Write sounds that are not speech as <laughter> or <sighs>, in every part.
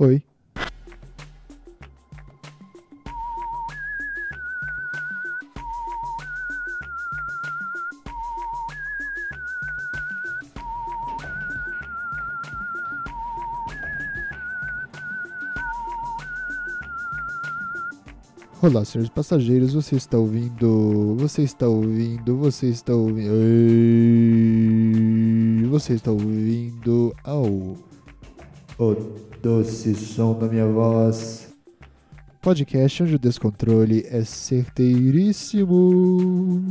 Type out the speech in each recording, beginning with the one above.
Oi. Olá, senhores passageiros, você está ouvindo. Você está ouvindo. Você está ouvindo. Você está ouvindo ao. O doce som da minha voz. Podcast onde o descontrole é certeiríssimo.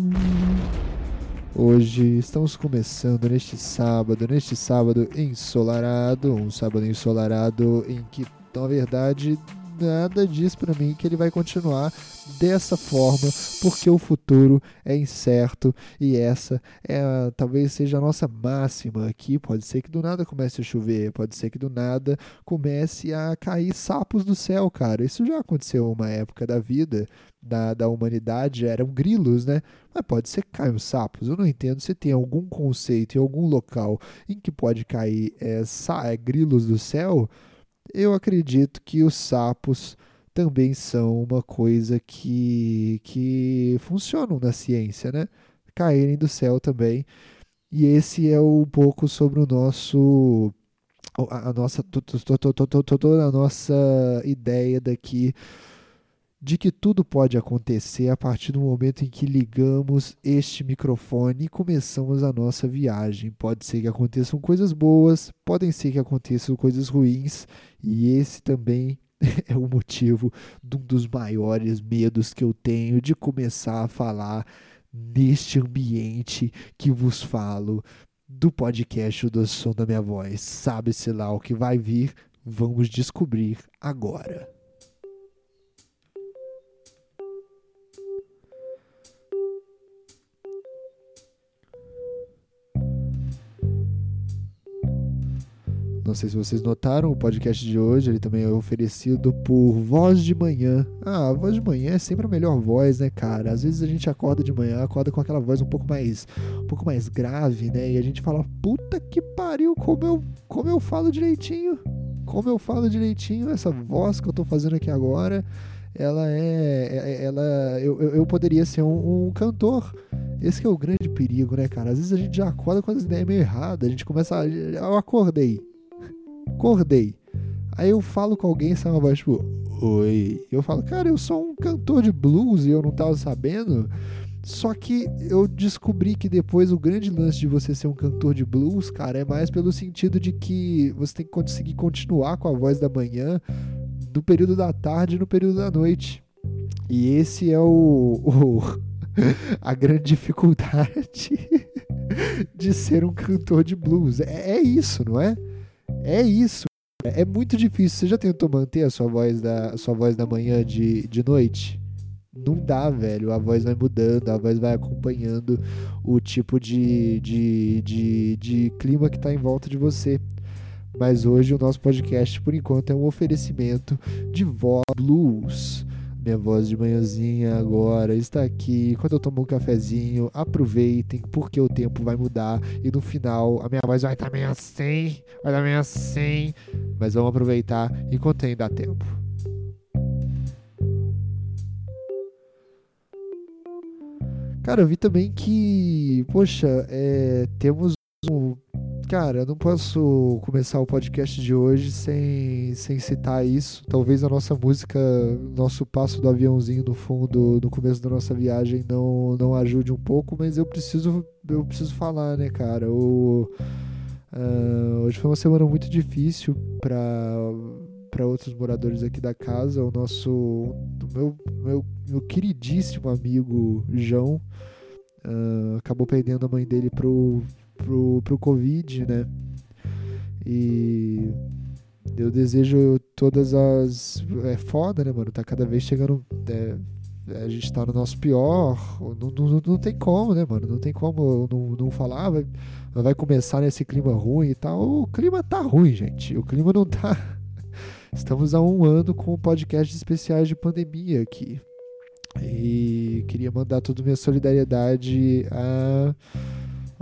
Hoje estamos começando neste sábado, neste sábado ensolarado, um sábado ensolarado em que, na verdade, nada diz para mim que ele vai continuar dessa forma, porque o futuro é incerto e essa é talvez seja a nossa máxima aqui. Pode ser que do nada comece a chover, pode ser que do nada comece a cair sapos do céu, cara. Isso já aconteceu uma época da vida da, da humanidade, eram grilos, né? Mas pode ser que caiam sapos. Eu não entendo se tem algum conceito em algum local em que pode cair é, é grilos do céu eu acredito que os sapos também são uma coisa que, que funcionam na ciência, né? Caírem do céu também. E esse é um pouco sobre o nosso a nossa toda a nossa ideia daqui de que tudo pode acontecer a partir do momento em que ligamos este microfone e começamos a nossa viagem. Pode ser que aconteçam coisas boas, podem ser que aconteçam coisas ruins, e esse também <laughs> é o motivo de um dos maiores medos que eu tenho de começar a falar neste ambiente que vos falo do podcast do som da minha voz. Sabe-se lá o que vai vir, vamos descobrir agora. Não sei se vocês notaram, o podcast de hoje ele também é oferecido por Voz de Manhã. Ah, a Voz de Manhã é sempre a melhor voz, né, cara? Às vezes a gente acorda de manhã, acorda com aquela voz um pouco mais, um pouco mais grave, né? E a gente fala, puta que pariu, como eu, como eu falo direitinho. Como eu falo direitinho, essa voz que eu tô fazendo aqui agora, ela é, é, é ela, eu, eu poderia ser um, um cantor. Esse é o grande perigo, né, cara? Às vezes a gente já acorda com as ideias meio erradas, a gente começa, a, eu acordei, acordei. Aí eu falo com alguém, uma voz tipo, oi. Eu falo, cara, eu sou um cantor de blues e eu não tava sabendo. Só que eu descobri que depois o grande lance de você ser um cantor de blues, cara, é mais pelo sentido de que você tem que conseguir continuar com a voz da manhã no período da tarde e no período da noite. E esse é o, o a grande dificuldade <laughs> de ser um cantor de blues. É, é isso, não é? É isso. É muito difícil. Você já tentou manter a sua voz da, sua voz da manhã de, de noite? Não dá, velho. A voz vai mudando, a voz vai acompanhando o tipo de, de, de, de clima que está em volta de você. Mas hoje o nosso podcast, por enquanto, é um oferecimento de voz blues. Minha voz de manhãzinha agora está aqui. Quando eu tomo um cafezinho, aproveitem, porque o tempo vai mudar e no final a minha voz vai estar meio assim, vai estar meio assim. Mas vamos aproveitar enquanto ainda dá tempo. Cara, eu vi também que, poxa, é, temos um Cara, eu não posso começar o podcast de hoje sem, sem citar isso. Talvez a nossa música, nosso passo do aviãozinho no fundo, no começo da nossa viagem, não, não ajude um pouco, mas eu preciso, eu preciso falar, né, cara? O, uh, hoje foi uma semana muito difícil para para outros moradores aqui da casa. O nosso, o meu, meu, meu queridíssimo amigo João uh, acabou perdendo a mãe dele pro pro, pro Covid, né? E eu desejo todas as. É foda, né, mano? Tá cada vez chegando. É, a gente tá no nosso pior. Não, não, não tem como, né, mano? Não tem como não, não falar. Ah, vai, vai começar nesse clima ruim e tal. O clima tá ruim, gente. O clima não tá. <laughs> Estamos há um ano com podcasts especiais de pandemia aqui. E queria mandar toda a minha solidariedade a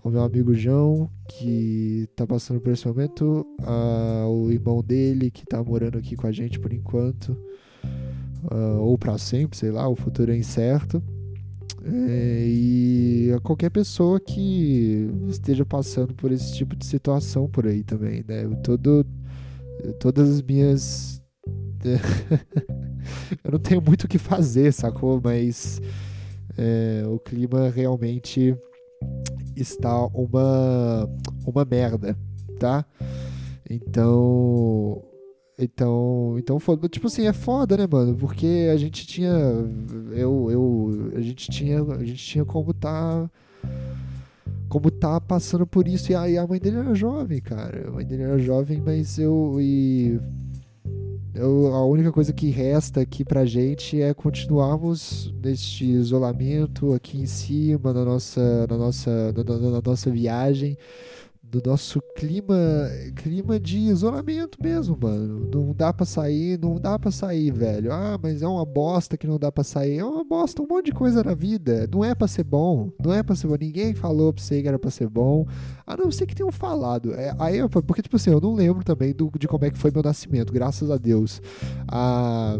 o meu amigo João, que tá passando por esse momento, o irmão dele, que tá morando aqui com a gente por enquanto, ou para sempre, sei lá, o futuro é incerto. É, e a qualquer pessoa que esteja passando por esse tipo de situação por aí também, né? Todo, todas as minhas. <laughs> eu não tenho muito o que fazer, sacou? Mas é, o clima realmente está uma, uma merda, tá? Então então, então. Tipo assim, é foda, né, mano? Porque a gente tinha. Eu, eu. A gente tinha. A gente tinha como tá. Como tá passando por isso. E a, e a mãe dele era jovem, cara. A mãe dele era jovem, mas eu. E. Eu, a única coisa que resta aqui pra gente é continuarmos neste isolamento aqui em cima, na nossa, na nossa, na, na, na nossa viagem do nosso clima, clima de isolamento mesmo, mano. Não dá para sair, não dá para sair, velho. Ah, mas é uma bosta que não dá para sair. É uma bosta, um monte de coisa na vida. Não é para ser bom, não é para ser bom. Ninguém falou pra você que era para ser bom. A não ser que tenham falado. É, aí, porque tipo assim, eu não lembro também do, de como é que foi meu nascimento, graças a Deus. Ah,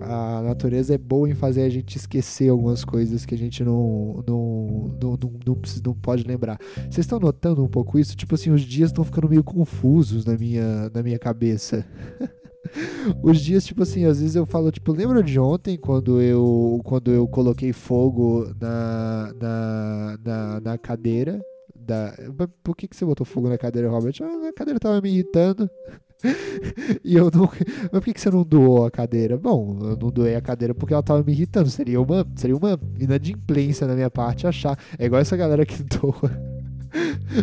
a natureza é boa em fazer a gente esquecer algumas coisas que a gente não, não, não, não, não, não pode lembrar. Vocês estão notando um pouco isso? Tipo assim, os dias estão ficando meio confusos na minha, na minha cabeça. <laughs> os dias, tipo assim, às vezes eu falo, tipo, lembra de ontem quando eu, quando eu coloquei fogo na, na, na, na cadeira? Da... Por que, que você botou fogo na cadeira, Robert? Ah, a cadeira tava me irritando. <laughs> e eu não. Mas por que, você não doou a cadeira? Bom, eu não doei a cadeira porque ela tava me irritando. Seria uma, seria uma inadimplência da minha parte achar. É igual essa galera que <laughs> doa.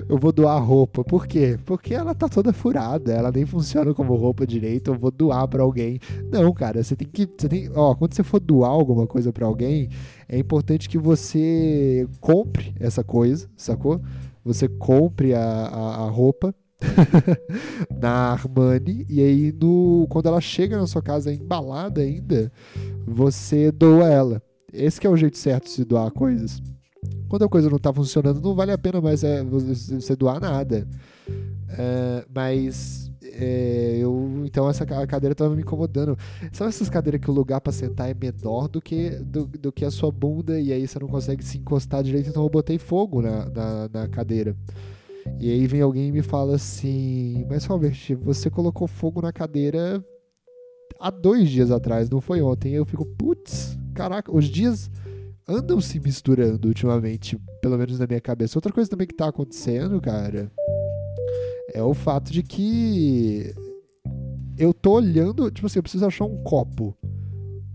eu vou doar roupa. Por quê? Porque ela tá toda furada, ela nem funciona como roupa direito, eu vou doar para alguém. Não, cara, você tem que, você tem, ó, quando você for doar alguma coisa para alguém, é importante que você compre essa coisa, sacou? Você compre a, a, a roupa <laughs> na Armani e aí no quando ela chega na sua casa embalada ainda, você doa ela. Esse é o jeito certo de se doar coisas. Quando a coisa não está funcionando, não vale a pena mais é, você doar nada. É, mas é, eu então essa cadeira estava me incomodando. Sabe essas cadeiras que o lugar para sentar é menor do que do, do, que a sua bunda e aí você não consegue se encostar direito, então eu botei fogo na, na, na cadeira. E aí vem alguém e me fala assim: Mas Robert, você colocou fogo na cadeira há dois dias atrás, não foi ontem. E eu fico, putz, caraca, os dias andam se misturando ultimamente, pelo menos na minha cabeça. Outra coisa também que tá acontecendo, cara, é o fato de que eu tô olhando, tipo assim, eu preciso achar um copo.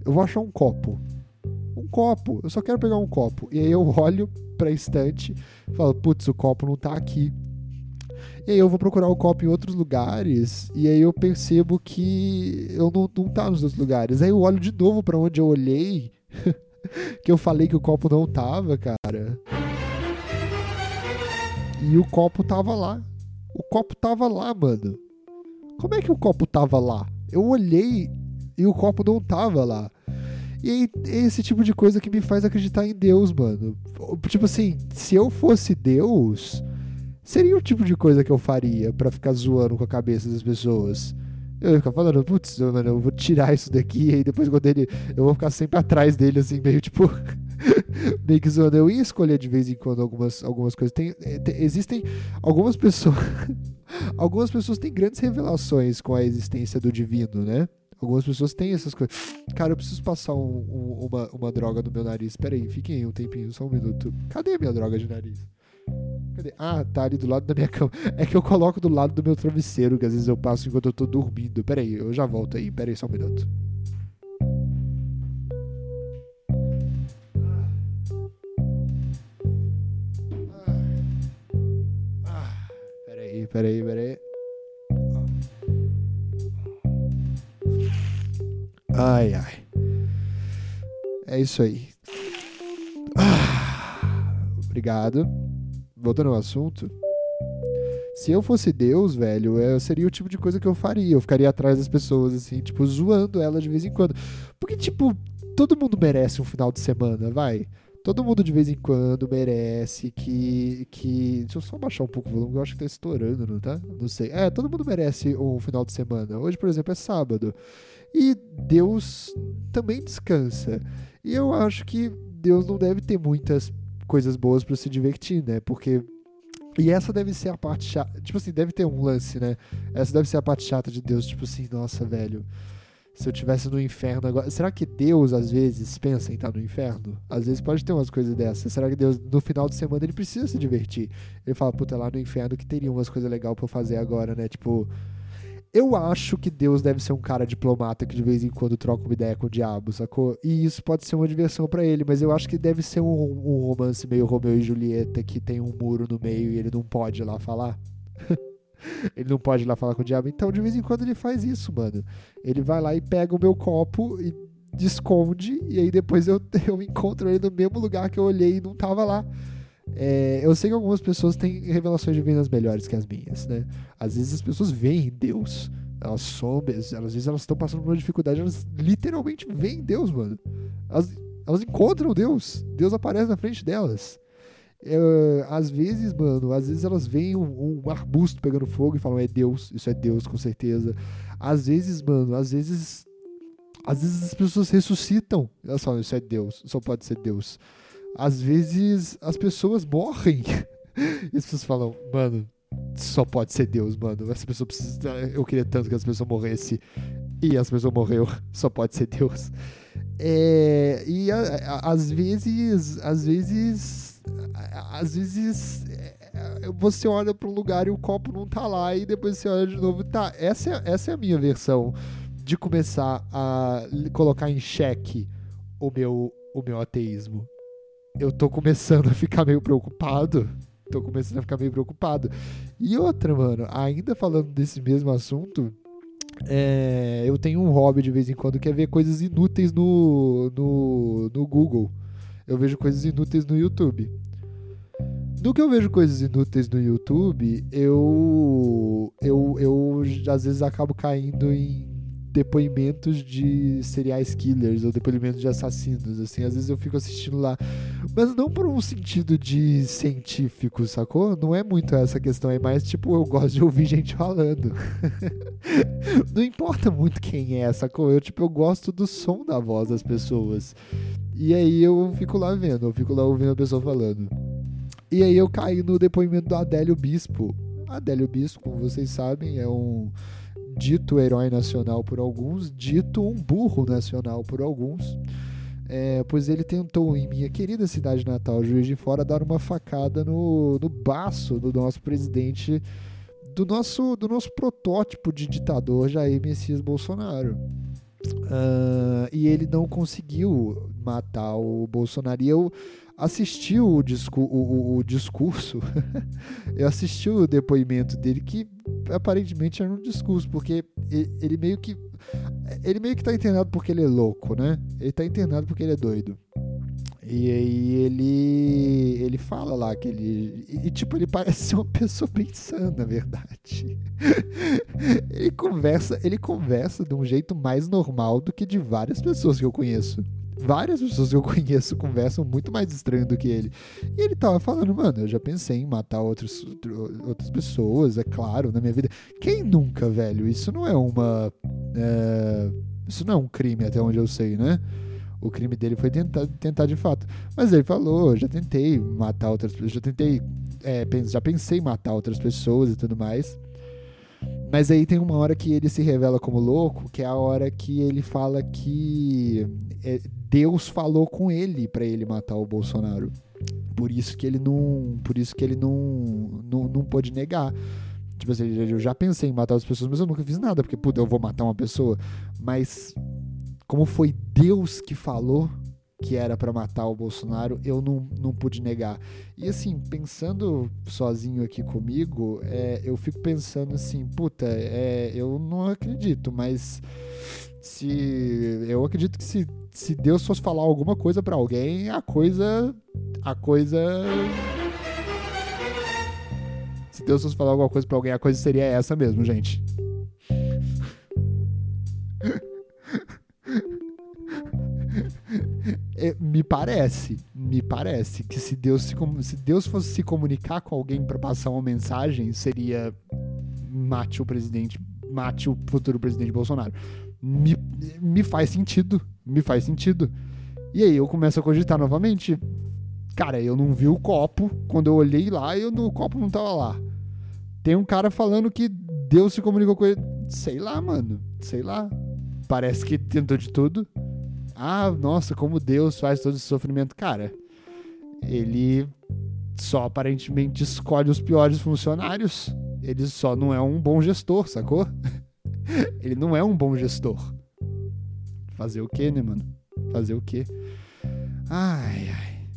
Eu vou achar um copo. Um copo, eu só quero pegar um copo. E aí eu <laughs> olho pra estante falo, putz, o copo não tá aqui. E aí eu vou procurar o copo em outros lugares e aí eu percebo que eu não, não tá nos outros lugares. Aí eu olho de novo para onde eu olhei, <laughs> que eu falei que o copo não tava, cara. E o copo tava lá. O copo tava lá, mano. Como é que o copo tava lá? Eu olhei e o copo não tava lá. E é esse tipo de coisa que me faz acreditar em Deus, mano. Tipo assim, se eu fosse Deus, seria o tipo de coisa que eu faria para ficar zoando com a cabeça das pessoas. Eu ia ficar falando, putz, mano, eu vou tirar isso daqui, e depois quando ele. Eu vou ficar sempre atrás dele, assim, meio tipo. <laughs> meio que zoando. Eu ia escolher de vez em quando algumas, algumas coisas. Tem, eh, tem existem algumas pessoas. <laughs> algumas pessoas têm grandes revelações com a existência do divino, né? Algumas pessoas têm essas coisas. <sniffs> Cara, eu preciso passar um, um, uma, uma droga no meu nariz. Pera aí, fiquem aí um tempinho, só um minuto. Cadê a minha droga de nariz? Cadê? Ah, tá ali do lado da minha cama. É que eu coloco do lado do meu travesseiro, que às vezes eu passo enquanto eu tô dormindo. Pera aí, eu já volto aí. Pera aí só um minuto. Peraí, peraí, peraí. Ai, ai. É isso aí. Ah, obrigado voltando ao assunto, se eu fosse Deus, velho, eu seria o tipo de coisa que eu faria. Eu ficaria atrás das pessoas, assim, tipo, zoando elas de vez em quando. Porque, tipo, todo mundo merece um final de semana, vai. Todo mundo de vez em quando merece que. que deixa eu só baixar um pouco o volume, eu acho que tá estourando, não tá? Não sei. É, todo mundo merece um final de semana. Hoje, por exemplo, é sábado. E Deus também descansa. E eu acho que Deus não deve ter muitas coisas boas para se divertir, né? Porque. E essa deve ser a parte chata. Tipo assim, deve ter um lance, né? Essa deve ser a parte chata de Deus. Tipo assim, nossa, velho se eu tivesse no inferno agora. Será que Deus às vezes pensa em estar no inferno? Às vezes pode ter umas coisas dessas. Será que Deus no final de semana ele precisa se divertir? Ele fala, puta, lá no inferno que teria umas coisas legais para fazer agora, né? Tipo, eu acho que Deus deve ser um cara diplomata que de vez em quando troca uma ideia com o diabo, sacou? E isso pode ser uma diversão para ele, mas eu acho que deve ser um, um romance meio Romeu e Julieta que tem um muro no meio e ele não pode ir lá falar. <laughs> ele não pode ir lá falar com o diabo. Então, de vez em quando, ele faz isso, mano. Ele vai lá e pega o meu copo e esconde, e aí depois eu, <laughs> eu encontro ele no mesmo lugar que eu olhei e não tava lá. É, eu sei que algumas pessoas têm revelações divinas melhores que as minhas, né? Às vezes as pessoas veem Deus. Elas sombram, às vezes elas estão passando por uma dificuldade, elas literalmente veem Deus, mano. Elas, elas encontram Deus. Deus aparece na frente delas. É, às vezes, mano, às vezes elas veem um, um, arbusto pegando fogo e falam, é Deus, isso é Deus, com certeza. Às vezes, mano, às vezes. Às vezes as pessoas ressuscitam. Elas falam, isso é Deus, só pode ser Deus. Às vezes as pessoas morrem. <laughs> e as pessoas falam, mano, só pode ser Deus, mano. Essa pessoa precisa. Eu queria tanto que essa pessoa morresse. E essa pessoa morreu, <laughs> só pode ser Deus. É, e a, a, às vezes, às vezes às vezes é, você olha para um lugar e o copo não tá lá e depois você olha de novo tá essa é, essa é a minha versão de começar a colocar em xeque o meu o meu ateísmo eu tô começando a ficar meio preocupado. Tô começando a ficar meio preocupado. E outra mano ainda falando desse mesmo assunto é, eu tenho um hobby de vez em quando que é ver coisas inúteis no, no, no Google. Eu vejo coisas inúteis no YouTube. Do que eu vejo coisas inúteis no YouTube, eu, eu, eu às vezes acabo caindo em depoimentos de serial killers ou depoimentos de assassinos, assim, às vezes eu fico assistindo lá, mas não por um sentido de científico, sacou? Não é muito essa questão, é mais tipo, eu gosto de ouvir gente falando. <laughs> não importa muito quem é, sacou? Eu, tipo, eu gosto do som da voz das pessoas. E aí eu fico lá vendo, eu fico lá ouvindo a pessoa falando. E aí eu caí no depoimento do Adélio Bispo. Adélio Bispo, como vocês sabem, é um dito herói nacional por alguns, dito um burro nacional por alguns. É, pois ele tentou, em minha querida cidade natal, Juiz de Fora, dar uma facada no, no baço do nosso presidente, do nosso, do nosso protótipo de ditador Jair Messias Bolsonaro. Uh, e ele não conseguiu matar o Bolsonaro. E eu assisti o, discu o, o, o discurso, <laughs> eu assisti o depoimento dele, que aparentemente era um discurso, porque ele, meio que. Ele meio que tá internado porque ele é louco, né? Ele tá internado porque ele é doido. E aí ele ele fala lá que ele e, tipo ele parece ser uma pessoa pensando, na verdade. <laughs> ele conversa, ele conversa de um jeito mais normal do que de várias pessoas que eu conheço várias pessoas que eu <laughs> conheço conversam muito mais estranho do que ele. E ele tava falando, mano, eu já pensei em matar outros, outras pessoas, é claro, na minha vida. Quem nunca, velho? Isso não é uma. É, isso não é um crime, até onde eu sei, né? O crime dele foi tentar, tentar de fato. Mas ele falou, já tentei matar outras pessoas, já tentei. É, já pensei em matar outras pessoas e tudo mais. Mas aí tem uma hora que ele se revela como louco, que é a hora que ele fala que é, Deus falou com ele para ele matar o Bolsonaro. Por isso que ele não, por isso que ele não, não, não pôde negar. Tipo assim, eu já pensei em matar as pessoas, mas eu nunca fiz nada, porque puta, eu vou matar uma pessoa. Mas como foi Deus que falou que era para matar o Bolsonaro, eu não, não pude negar. E assim, pensando sozinho aqui comigo, é, eu fico pensando assim, puta, é, eu não acredito, mas se eu acredito que se, se Deus fosse falar alguma coisa para alguém, a coisa a coisa se Deus fosse falar alguma coisa para alguém, a coisa seria essa mesmo, gente. <laughs> me parece, me parece que se Deus, se, se Deus fosse se comunicar com alguém para passar uma mensagem, seria mate o presidente, mate o futuro presidente Bolsonaro. Me, me faz sentido, me faz sentido. E aí eu começo a cogitar novamente. Cara, eu não vi o copo. Quando eu olhei lá, eu, o copo não tava lá. Tem um cara falando que Deus se comunicou com ele. Sei lá, mano. Sei lá. Parece que tentou de tudo. Ah, nossa, como Deus faz todo esse sofrimento. Cara, ele só aparentemente escolhe os piores funcionários. Ele só não é um bom gestor, sacou? <laughs> ele não é um bom gestor. Fazer o quê, né, mano? Fazer o quê? Ai, ai.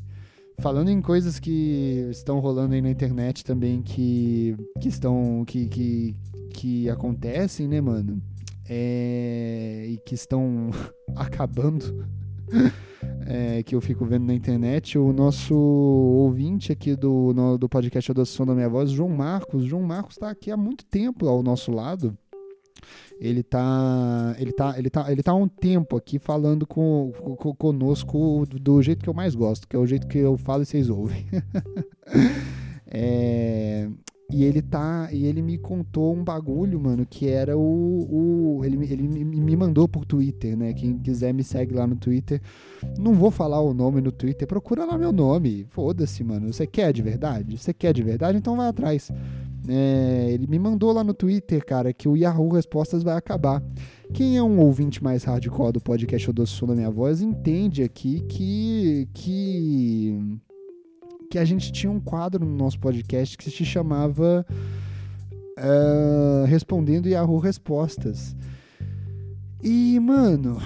Falando em coisas que estão rolando aí na internet também que, que estão. Que, que, que acontecem, né, mano? É, e que estão <laughs> acabando. <laughs> É, que eu fico vendo na internet, o nosso ouvinte aqui do, no, do podcast Adoção da Minha Voz, João Marcos. João Marcos está aqui há muito tempo ao nosso lado ele tá, ele tá, ele tá, ele tá há um tempo aqui falando com, com, conosco do jeito que eu mais gosto, que é o jeito que eu falo e vocês ouvem. <laughs> é, e ele tá, e ele me contou um bagulho, mano, que era o, o ele, ele me mandou por Twitter, né? Quem quiser me segue lá no Twitter. Não vou falar o nome no Twitter, procura lá meu nome. Foda-se, mano. Você quer de verdade? Você quer de verdade? Então vai atrás. É, ele me mandou lá no Twitter, cara, que o Yahoo Respostas vai acabar. Quem é um ouvinte mais hardcore do podcast Odossu da Minha Voz entende aqui que, que, que a gente tinha um quadro no nosso podcast que se chamava uh, Respondendo Yahoo Respostas. E, mano,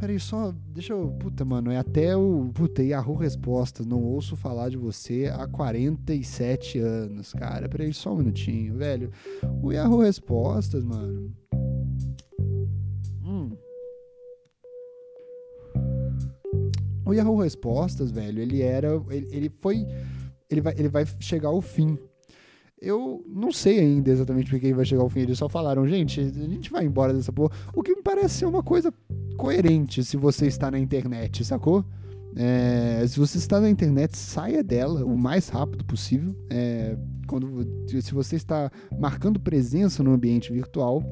peraí, só. Deixa eu. Puta, mano, é até o. Puta, Yahoo Respostas. Não ouço falar de você há 47 anos, cara. Peraí, só um minutinho, velho. O Yahoo Respostas, mano. O Yahoo Respostas, velho, ele era. Ele, ele foi. Ele vai, ele vai chegar ao fim. Eu não sei ainda exatamente porque ele vai chegar ao fim. Eles só falaram, gente, a gente vai embora dessa porra. O que me parece ser uma coisa coerente se você está na internet, sacou? É, se você está na internet, saia dela o mais rápido possível. É, quando, se você está marcando presença no ambiente virtual,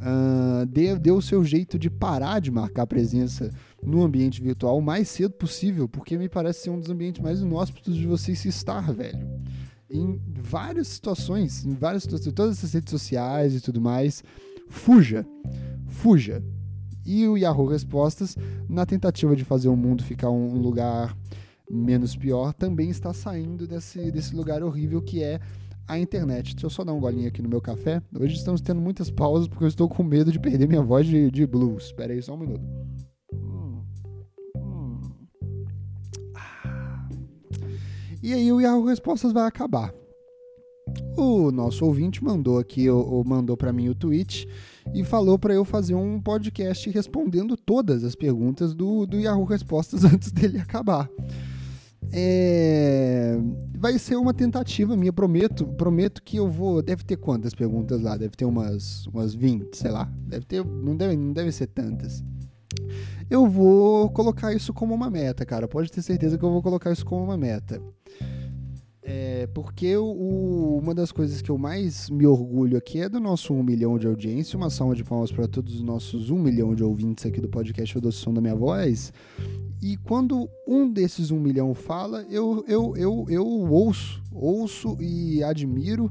uh, dê, dê o seu jeito de parar de marcar presença no ambiente virtual o mais cedo possível, porque me parece ser um dos ambientes mais inóspitos de você se estar, velho em várias situações, em várias situações, todas essas redes sociais e tudo mais. Fuja, fuja. E o Yahoo Respostas, na tentativa de fazer o mundo ficar um lugar menos pior, também está saindo desse, desse lugar horrível que é a internet. Deixa eu só dar um golinho aqui no meu café. Hoje estamos tendo muitas pausas porque eu estou com medo de perder minha voz de, de blues. Espera aí só um minuto. E aí o Yahoo Respostas vai acabar. O nosso ouvinte mandou aqui, ou mandou para mim o tweet e falou para eu fazer um podcast respondendo todas as perguntas do, do Yahoo Respostas <laughs> antes dele acabar. É... Vai ser uma tentativa minha, prometo, prometo que eu vou. Deve ter quantas perguntas lá? Deve ter umas, umas 20, sei lá. Deve ter. Não deve, não deve ser tantas. Eu vou colocar isso como uma meta, cara. Pode ter certeza que eu vou colocar isso como uma meta. É, porque o, uma das coisas que eu mais me orgulho aqui é do nosso 1 milhão de audiência. Uma salva de palmas para todos os nossos 1 milhão de ouvintes aqui do podcast O Som da Minha Voz. E quando um desses 1 milhão fala, eu, eu, eu, eu ouço, ouço e admiro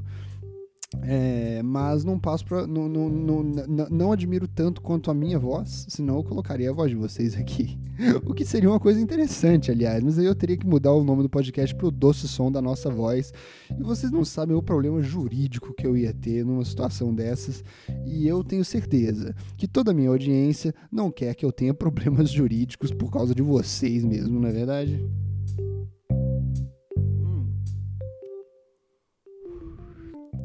é, mas não passo pra, não, não, não, não, admiro tanto quanto a minha voz, senão eu colocaria a voz de vocês aqui. <laughs> o que seria uma coisa interessante, aliás, mas aí eu teria que mudar o nome do podcast pro doce som da nossa voz. E vocês não sabem o problema jurídico que eu ia ter numa situação dessas. E eu tenho certeza que toda a minha audiência não quer que eu tenha problemas jurídicos por causa de vocês mesmo, não é verdade?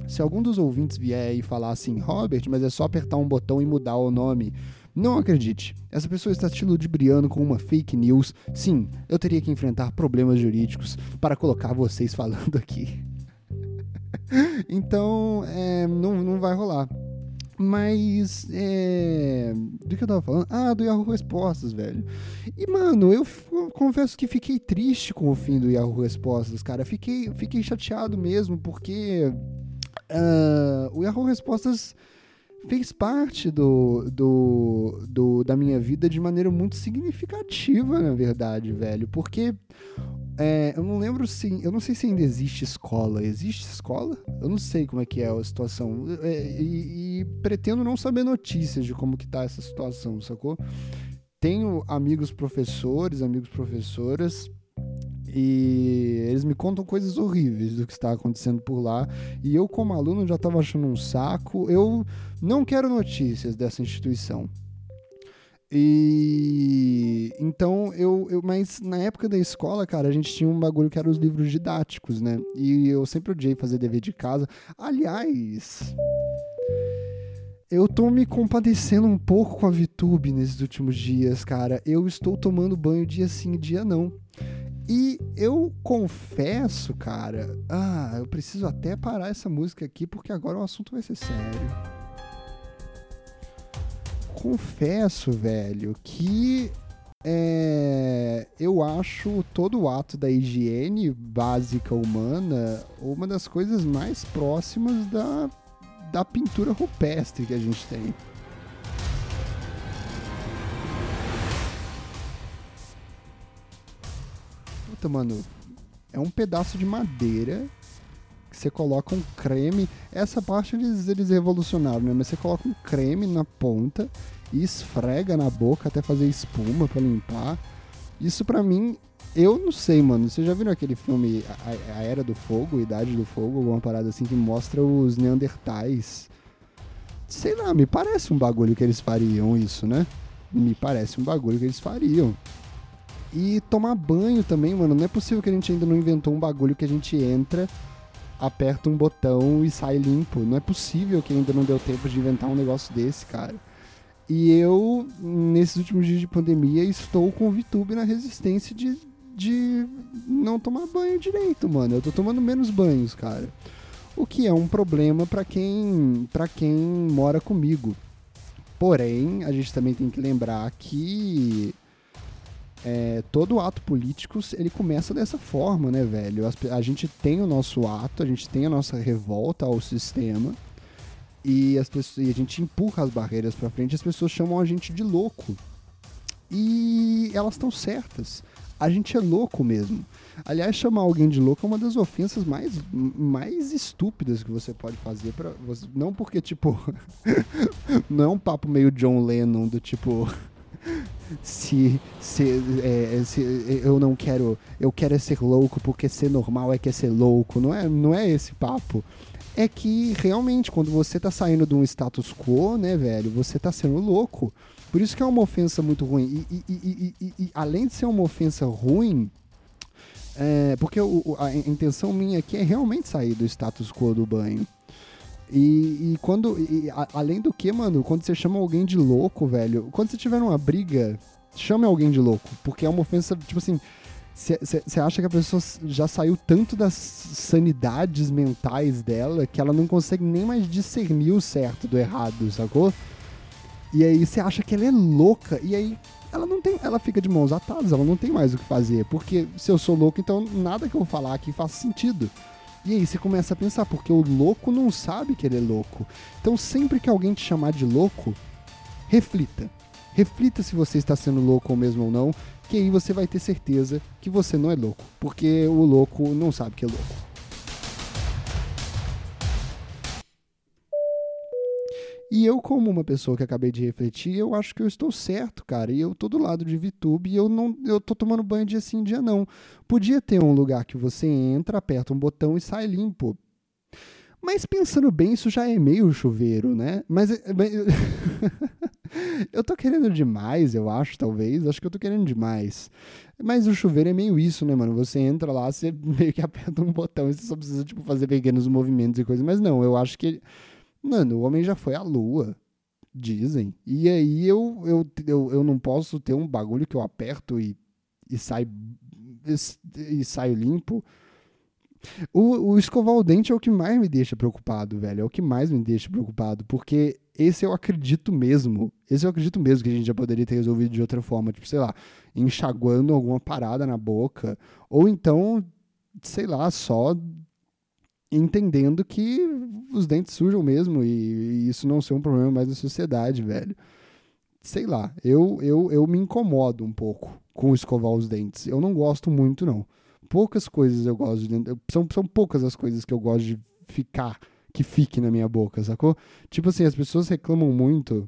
Se algum dos ouvintes vier e falar assim, Robert, mas é só apertar um botão e mudar o nome. Não acredite, essa pessoa está te ludibriando com uma fake news. Sim, eu teria que enfrentar problemas jurídicos para colocar vocês falando aqui. <laughs> então, é, não, não vai rolar. Mas, é... Do que eu tava falando? Ah, do Yahoo Respostas, velho. E, mano, eu confesso que fiquei triste com o fim do Yahoo Respostas, cara. Fiquei, fiquei chateado mesmo, porque... Uh, o Yahoo Respostas fez parte do, do, do, da minha vida de maneira muito significativa, na verdade, velho. Porque é, eu não lembro se. Eu não sei se ainda existe escola. Existe escola? Eu não sei como é que é a situação. É, e, e, pretendo não saber notícias de como que tá essa situação, sacou? Tenho amigos professores, amigos professoras. E eles me contam coisas horríveis do que está acontecendo por lá. E eu, como aluno, já estava achando um saco. Eu não quero notícias dessa instituição. E então eu, eu, mas na época da escola, cara, a gente tinha um bagulho que era os livros didáticos, né? E eu sempre odiei fazer dever de casa. Aliás, eu tô me compadecendo um pouco com a VTube nesses últimos dias, cara. Eu estou tomando banho dia sim, dia não. E eu confesso, cara, ah, eu preciso até parar essa música aqui porque agora o assunto vai ser sério confesso, velho, que é, eu acho todo o ato da higiene básica humana uma das coisas mais próximas da, da pintura rupestre que a gente tem. Mano, é um pedaço de madeira que você coloca um creme. Essa parte eles, eles revolucionaram, né? Mas você coloca um creme na ponta e esfrega na boca até fazer espuma para limpar. Isso para mim, eu não sei, mano. Vocês já viram aquele filme a, a, Era do Fogo, Idade do Fogo, alguma parada assim que mostra os Neandertais? Sei lá, me parece um bagulho que eles fariam isso, né? Me parece um bagulho que eles fariam. E tomar banho também, mano. Não é possível que a gente ainda não inventou um bagulho que a gente entra aperta um botão e sai limpo. Não é possível que ainda não deu tempo de inventar um negócio desse, cara. E eu, nesses últimos dias de pandemia, estou com o VTube na resistência de, de não tomar banho direito, mano. Eu tô tomando menos banhos, cara. O que é um problema para quem, quem mora comigo. Porém, a gente também tem que lembrar que é, todo ato político ele começa dessa forma, né, velho? A, gente tem o nosso ato, a gente tem a nossa revolta ao sistema e, as pessoas, e a gente empurra as barreiras para frente. As pessoas chamam a gente de louco e elas estão certas. A gente é louco mesmo. Aliás, chamar alguém de louco é uma das ofensas mais, mais estúpidas que você pode fazer para você. Não porque tipo, <laughs> não é um papo meio John Lennon do tipo se, se, é, se eu não quero, eu quero é ser louco porque ser normal é que é ser louco. Não é, não é esse papo. É que realmente quando você tá saindo de um status quo, né, velho, você tá sendo louco. Por isso que é uma ofensa muito ruim. E, e, e, e além de ser uma ofensa ruim, é, porque o, a intenção minha aqui é realmente sair do status quo do banho. E, e quando. E, a, além do que, mano, quando você chama alguém de louco, velho, quando você tiver numa briga, chame alguém de louco. Porque é uma ofensa, tipo assim. Você acha que a pessoa já saiu tanto das sanidades mentais dela que ela não consegue nem mais discernir o certo do errado, sacou? E aí você acha que ela é louca, e aí ela não tem. Ela fica de mãos atadas, ela não tem mais o que fazer. Porque se eu sou louco, então nada que eu falar aqui faz sentido. E aí você começa a pensar, porque o louco não sabe que ele é louco. Então sempre que alguém te chamar de louco, reflita. Reflita se você está sendo louco ou mesmo ou não, que aí você vai ter certeza que você não é louco, porque o louco não sabe que é louco. E eu, como uma pessoa que acabei de refletir, eu acho que eu estou certo, cara. E eu tô do lado de VTube e eu não eu tô tomando banho dia sim, dia não. Podia ter um lugar que você entra, aperta um botão e sai limpo. Mas pensando bem, isso já é meio chuveiro, né? Mas. <laughs> eu tô querendo demais, eu acho, talvez. Acho que eu tô querendo demais. Mas o chuveiro é meio isso, né, mano? Você entra lá, você <laughs> meio que aperta um botão e você só precisa, tipo, fazer pequenos movimentos e coisas. Mas não, eu acho que Mano, o homem já foi à lua. Dizem. E aí eu, eu, eu, eu não posso ter um bagulho que eu aperto e, e sai e, e saio limpo. O, o escovar o dente é o que mais me deixa preocupado, velho. É o que mais me deixa preocupado. Porque esse eu acredito mesmo. Esse eu acredito mesmo que a gente já poderia ter resolvido de outra forma. Tipo, sei lá, enxaguando alguma parada na boca. Ou então, sei lá, só entendendo que os dentes sujam mesmo e, e isso não ser um problema mais da sociedade, velho. Sei lá, eu, eu, eu me incomodo um pouco com escovar os dentes. Eu não gosto muito, não. Poucas coisas eu gosto de. São, são poucas as coisas que eu gosto de ficar, que fique na minha boca, sacou? Tipo assim, as pessoas reclamam muito.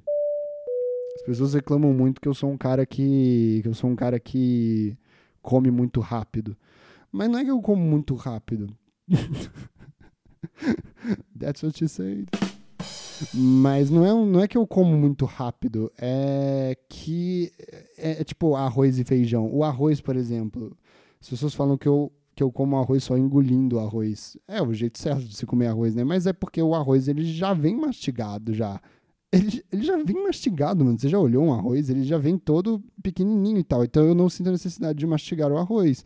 As pessoas reclamam muito que eu sou um cara que. que eu sou um cara que come muito rápido. Mas não é que eu como muito rápido. <laughs> <laughs> That's what you said. Mas não é, não é que eu como muito rápido, é que é, é, tipo arroz e feijão. O arroz, por exemplo, as pessoas falam que eu, que eu como arroz só engolindo arroz. É o jeito certo de se comer arroz, né? Mas é porque o arroz ele já vem mastigado já. Ele, ele já vem mastigado, mano. Você já olhou um arroz? Ele já vem todo pequenininho e tal. Então eu não sinto a necessidade de mastigar o arroz.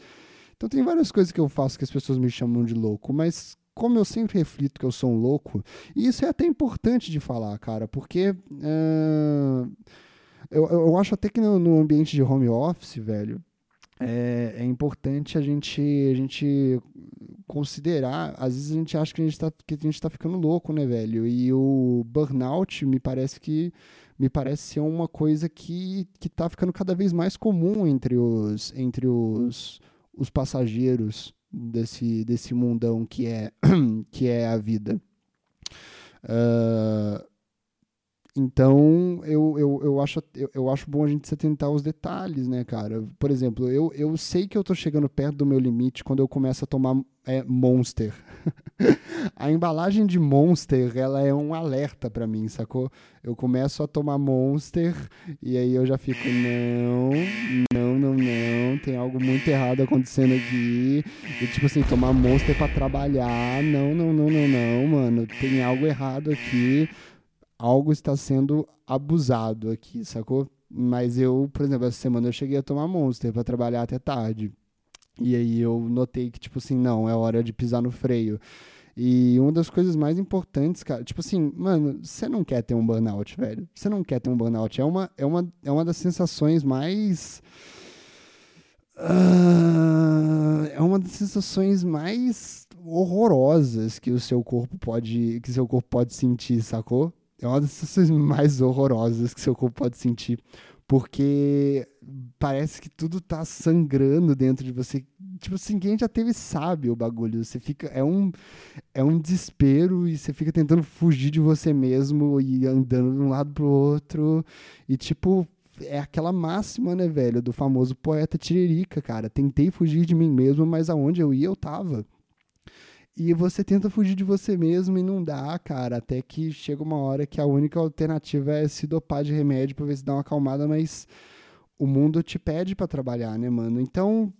Então tem várias coisas que eu faço que as pessoas me chamam de louco, mas como eu sempre reflito que eu sou um louco, e isso é até importante de falar, cara, porque uh, eu, eu acho até que no, no, ambiente de home office, velho, é, é, importante a gente, a gente considerar, às vezes a gente acha que a gente está que a gente tá ficando louco, né, velho? E o burnout me parece que me parece ser uma coisa que que tá ficando cada vez mais comum entre os entre os, os passageiros desse, desse mundão que é, <clears throat> que é a vida. Uh, então, eu, eu, eu, acho, eu, eu acho bom a gente se atentar aos detalhes, né, cara? Por exemplo, eu, eu sei que eu tô chegando perto do meu limite quando eu começo a tomar é, Monster. <laughs> a embalagem de Monster, ela é um alerta para mim, sacou? Eu começo a tomar Monster e aí eu já fico, não, tem algo muito errado acontecendo aqui. E tipo assim, tomar Monster para trabalhar, não, não, não, não, não, mano, tem algo errado aqui algo está sendo abusado aqui, sacou? Mas eu, por exemplo, essa semana eu cheguei a tomar Monster para trabalhar até tarde. E aí eu notei que, tipo assim, não, é hora de pisar no freio. E uma das coisas mais importantes, cara, tipo assim, mano, você não quer ter um burnout, velho. Você não quer ter um burnout. É uma, é uma, é uma das sensações mais. Uh, é uma das sensações mais horrorosas que o seu corpo pode que seu corpo pode sentir, sacou? É uma das sensações mais horrorosas que seu corpo pode sentir. Porque parece que tudo tá sangrando dentro de você. Tipo assim, quem já teve sabe o bagulho. Você fica. É um, é um desespero e você fica tentando fugir de você mesmo e andando de um lado pro outro. E tipo, é aquela máxima, né, velho, do famoso poeta Tiririca, cara. Tentei fugir de mim mesmo, mas aonde eu ia, eu tava. E você tenta fugir de você mesmo e não dá, cara. Até que chega uma hora que a única alternativa é se dopar de remédio pra ver se dá uma acalmada, mas o mundo te pede para trabalhar, né, mano? Então,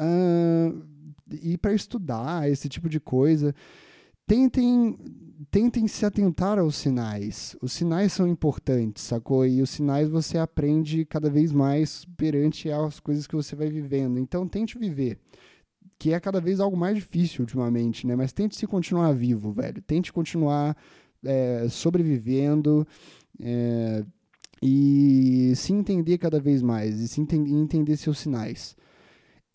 uh, ir para estudar, esse tipo de coisa. Tentem, tentem se atentar aos sinais. Os sinais são importantes, sacou? E os sinais você aprende cada vez mais perante as coisas que você vai vivendo. Então, tente viver que é cada vez algo mais difícil ultimamente, né? Mas tente se continuar vivo, velho. Tente continuar é, sobrevivendo é, e se entender cada vez mais e se enten entender seus sinais.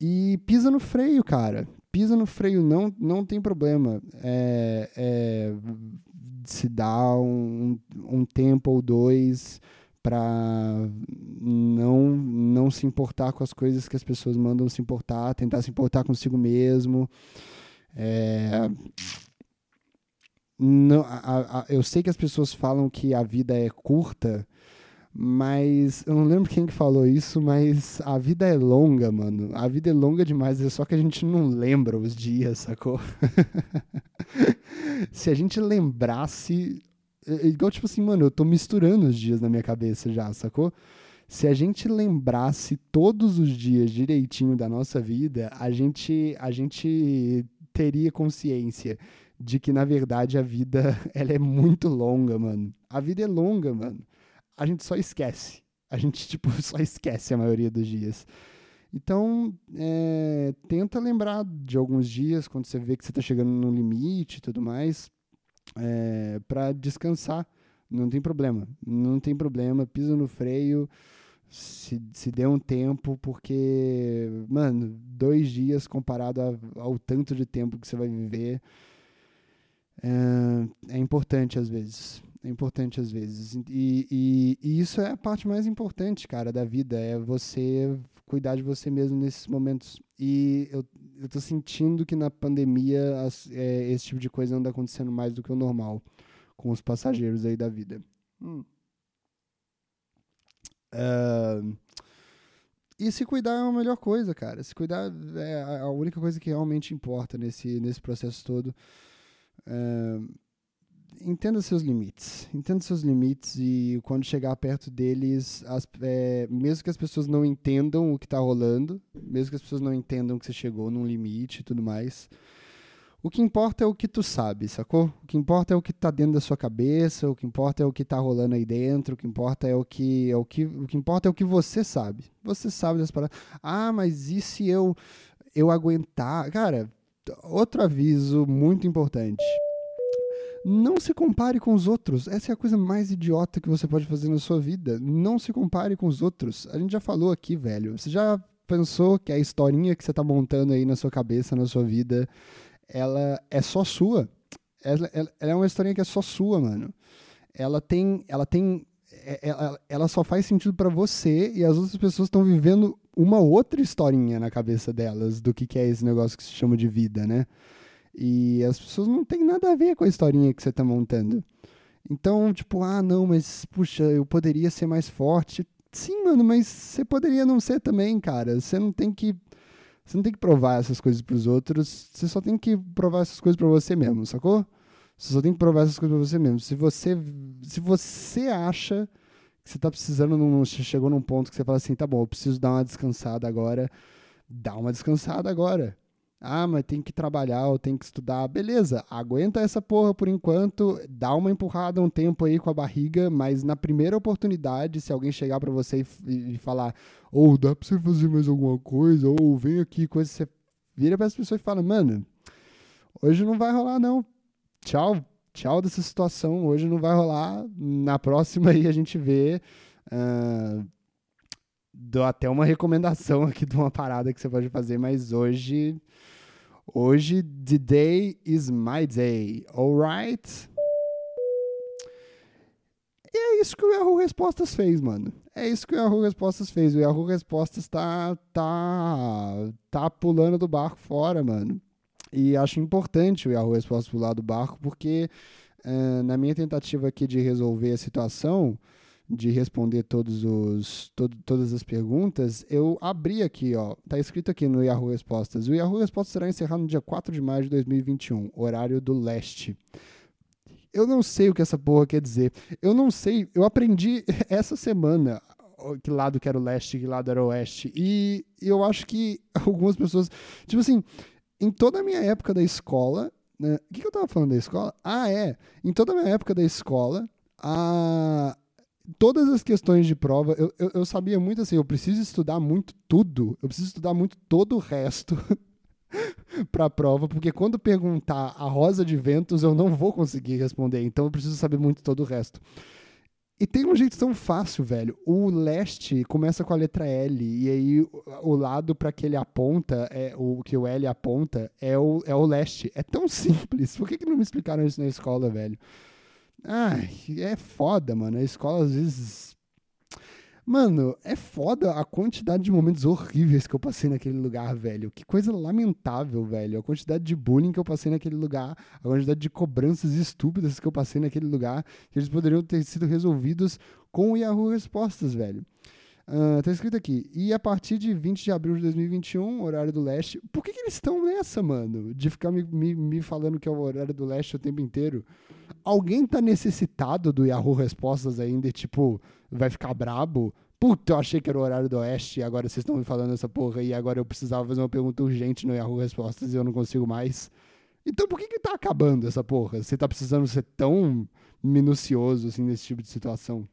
E pisa no freio, cara. Pisa no freio, não, não tem problema. É, é se dá um, um tempo ou dois para não não se importar com as coisas que as pessoas mandam se importar, tentar se importar consigo mesmo. É, não, a, a, eu sei que as pessoas falam que a vida é curta, mas eu não lembro quem que falou isso, mas a vida é longa, mano. A vida é longa demais, é só que a gente não lembra os dias, sacou? <laughs> Se a gente lembrasse é, é igual, tipo assim, mano, eu tô misturando os dias na minha cabeça já, sacou? Se a gente lembrasse todos os dias direitinho da nossa vida, a gente, a gente teria consciência de que, na verdade, a vida <laughs> ela é muito longa, mano. A vida é longa, mano. A gente só esquece. A gente, <laughs> tipo, só esquece a maioria dos dias. Então, é, tenta lembrar de alguns dias, quando você vê que você está chegando no limite e tudo mais, é, para descansar. Não tem problema. Não tem problema. Pisa no freio. Se, se dê um tempo, porque, mano, dois dias comparado a, ao tanto de tempo que você vai viver é, é importante às vezes. É importante às vezes. E, e, e, isso é a parte mais importante, cara, da vida. É você cuidar de você mesmo nesses momentos. E eu, eu tô sentindo que na pandemia as, é, esse tipo de coisa anda acontecendo mais do que o normal com os passageiros aí da vida. Hum. Uh, e se cuidar é a melhor coisa, cara. Se cuidar é a única coisa que realmente importa nesse, nesse processo todo. Uh, entenda seus limites. Entenda seus limites e quando chegar perto deles, as, é, mesmo que as pessoas não entendam o que está rolando, mesmo que as pessoas não entendam que você chegou num limite e tudo mais, o que importa é o que tu sabe, sacou? O que importa é o que tá dentro da sua cabeça, o que importa é o que tá rolando aí dentro, o que importa é o que é o que o que importa é o que você sabe. Você sabe das paradas. Ah, mas e se eu eu aguentar? Cara, outro aviso muito importante. Não se compare com os outros. Essa é a coisa mais idiota que você pode fazer na sua vida. Não se compare com os outros. A gente já falou aqui, velho. Você já pensou que a historinha que você tá montando aí na sua cabeça, na sua vida, ela é só sua. Ela, ela, ela, é uma historinha que é só sua, mano. Ela tem, ela tem, é, ela, ela só faz sentido para você e as outras pessoas estão vivendo uma outra historinha na cabeça delas do que, que é esse negócio que se chama de vida, né? E as pessoas não têm nada a ver com a historinha que você tá montando. Então, tipo, ah, não, mas puxa, eu poderia ser mais forte. Sim, mano, mas você poderia não ser também, cara. Você não tem que você não tem que provar essas coisas para os outros, você só tem que provar essas coisas para você mesmo, sacou? Você só tem que provar essas coisas para você mesmo. Se você, se você acha que você está precisando, num, chegou num ponto que você fala assim, tá bom, eu preciso dar uma descansada agora, dá uma descansada agora. Ah, mas tem que trabalhar ou tem que estudar. Beleza, aguenta essa porra por enquanto, dá uma empurrada um tempo aí com a barriga, mas na primeira oportunidade, se alguém chegar para você e, falar, ou oh, dá pra você fazer mais alguma coisa, ou vem aqui, coisa, você vira para as pessoas e fala, mano, hoje não vai rolar não. Tchau, tchau dessa situação, hoje não vai rolar. Na próxima aí a gente vê. Uh, dou até uma recomendação <laughs> aqui de uma parada que você pode fazer, mas hoje Hoje, the day is my day, alright? E é isso que o Yahoo Respostas fez, mano. É isso que o Yahoo Respostas fez. O Yahoo Respostas tá, tá, tá pulando do barco fora, mano. E acho importante o Yahoo Respostas pular do barco, porque uh, na minha tentativa aqui de resolver a situação, de responder todos os, todas as perguntas, eu abri aqui, ó, tá escrito aqui no Yahoo Respostas. O Yahoo Respostas será encerrado no dia 4 de maio de 2021, horário do leste. Eu não sei o que essa porra quer dizer. Eu não sei, eu aprendi <laughs> essa semana que lado que era o leste, que lado era o oeste. E eu acho que <laughs> algumas pessoas, tipo assim, em toda a minha época da escola, né, o que, que eu tava falando da escola? Ah, é, em toda a minha época da escola, a, todas as questões de prova, eu, eu, eu, sabia muito assim, eu preciso estudar muito tudo, eu preciso estudar muito todo o resto <laughs> para a prova, porque quando perguntar a rosa de ventos, eu não vou conseguir responder, então eu preciso saber muito todo o resto. E tem um jeito tão fácil, velho. O leste começa com a letra L, e aí o lado para que ele aponta, é o que o L aponta, é o, é o leste. É tão <laughs> simples. Por que, que não me explicaram isso na escola, velho? Ai, é foda, mano. A escola às vezes. Mano, é foda a quantidade de momentos horríveis que eu passei naquele lugar, velho. Que coisa lamentável, velho. A quantidade de bullying que eu passei naquele lugar, a quantidade de cobranças estúpidas que eu passei naquele lugar, que eles poderiam ter sido resolvidos com o Yahoo Respostas, velho. Uh, tá escrito aqui. E a partir de 20 de abril de 2021, horário do leste. Por que, que eles estão nessa, mano? De ficar me, me, me, falando que é o horário do leste o tempo inteiro? Alguém tá necessitado do Yahoo Respostas ainda e, tipo, vai ficar brabo? Puta, eu achei que era o horário do oeste e agora vocês estão me falando essa porra e agora eu precisava fazer uma pergunta urgente no Yahoo Respostas e eu não consigo mais. Então por que que tá acabando essa porra? Você tá precisando ser tão minucioso assim nesse tipo de situação?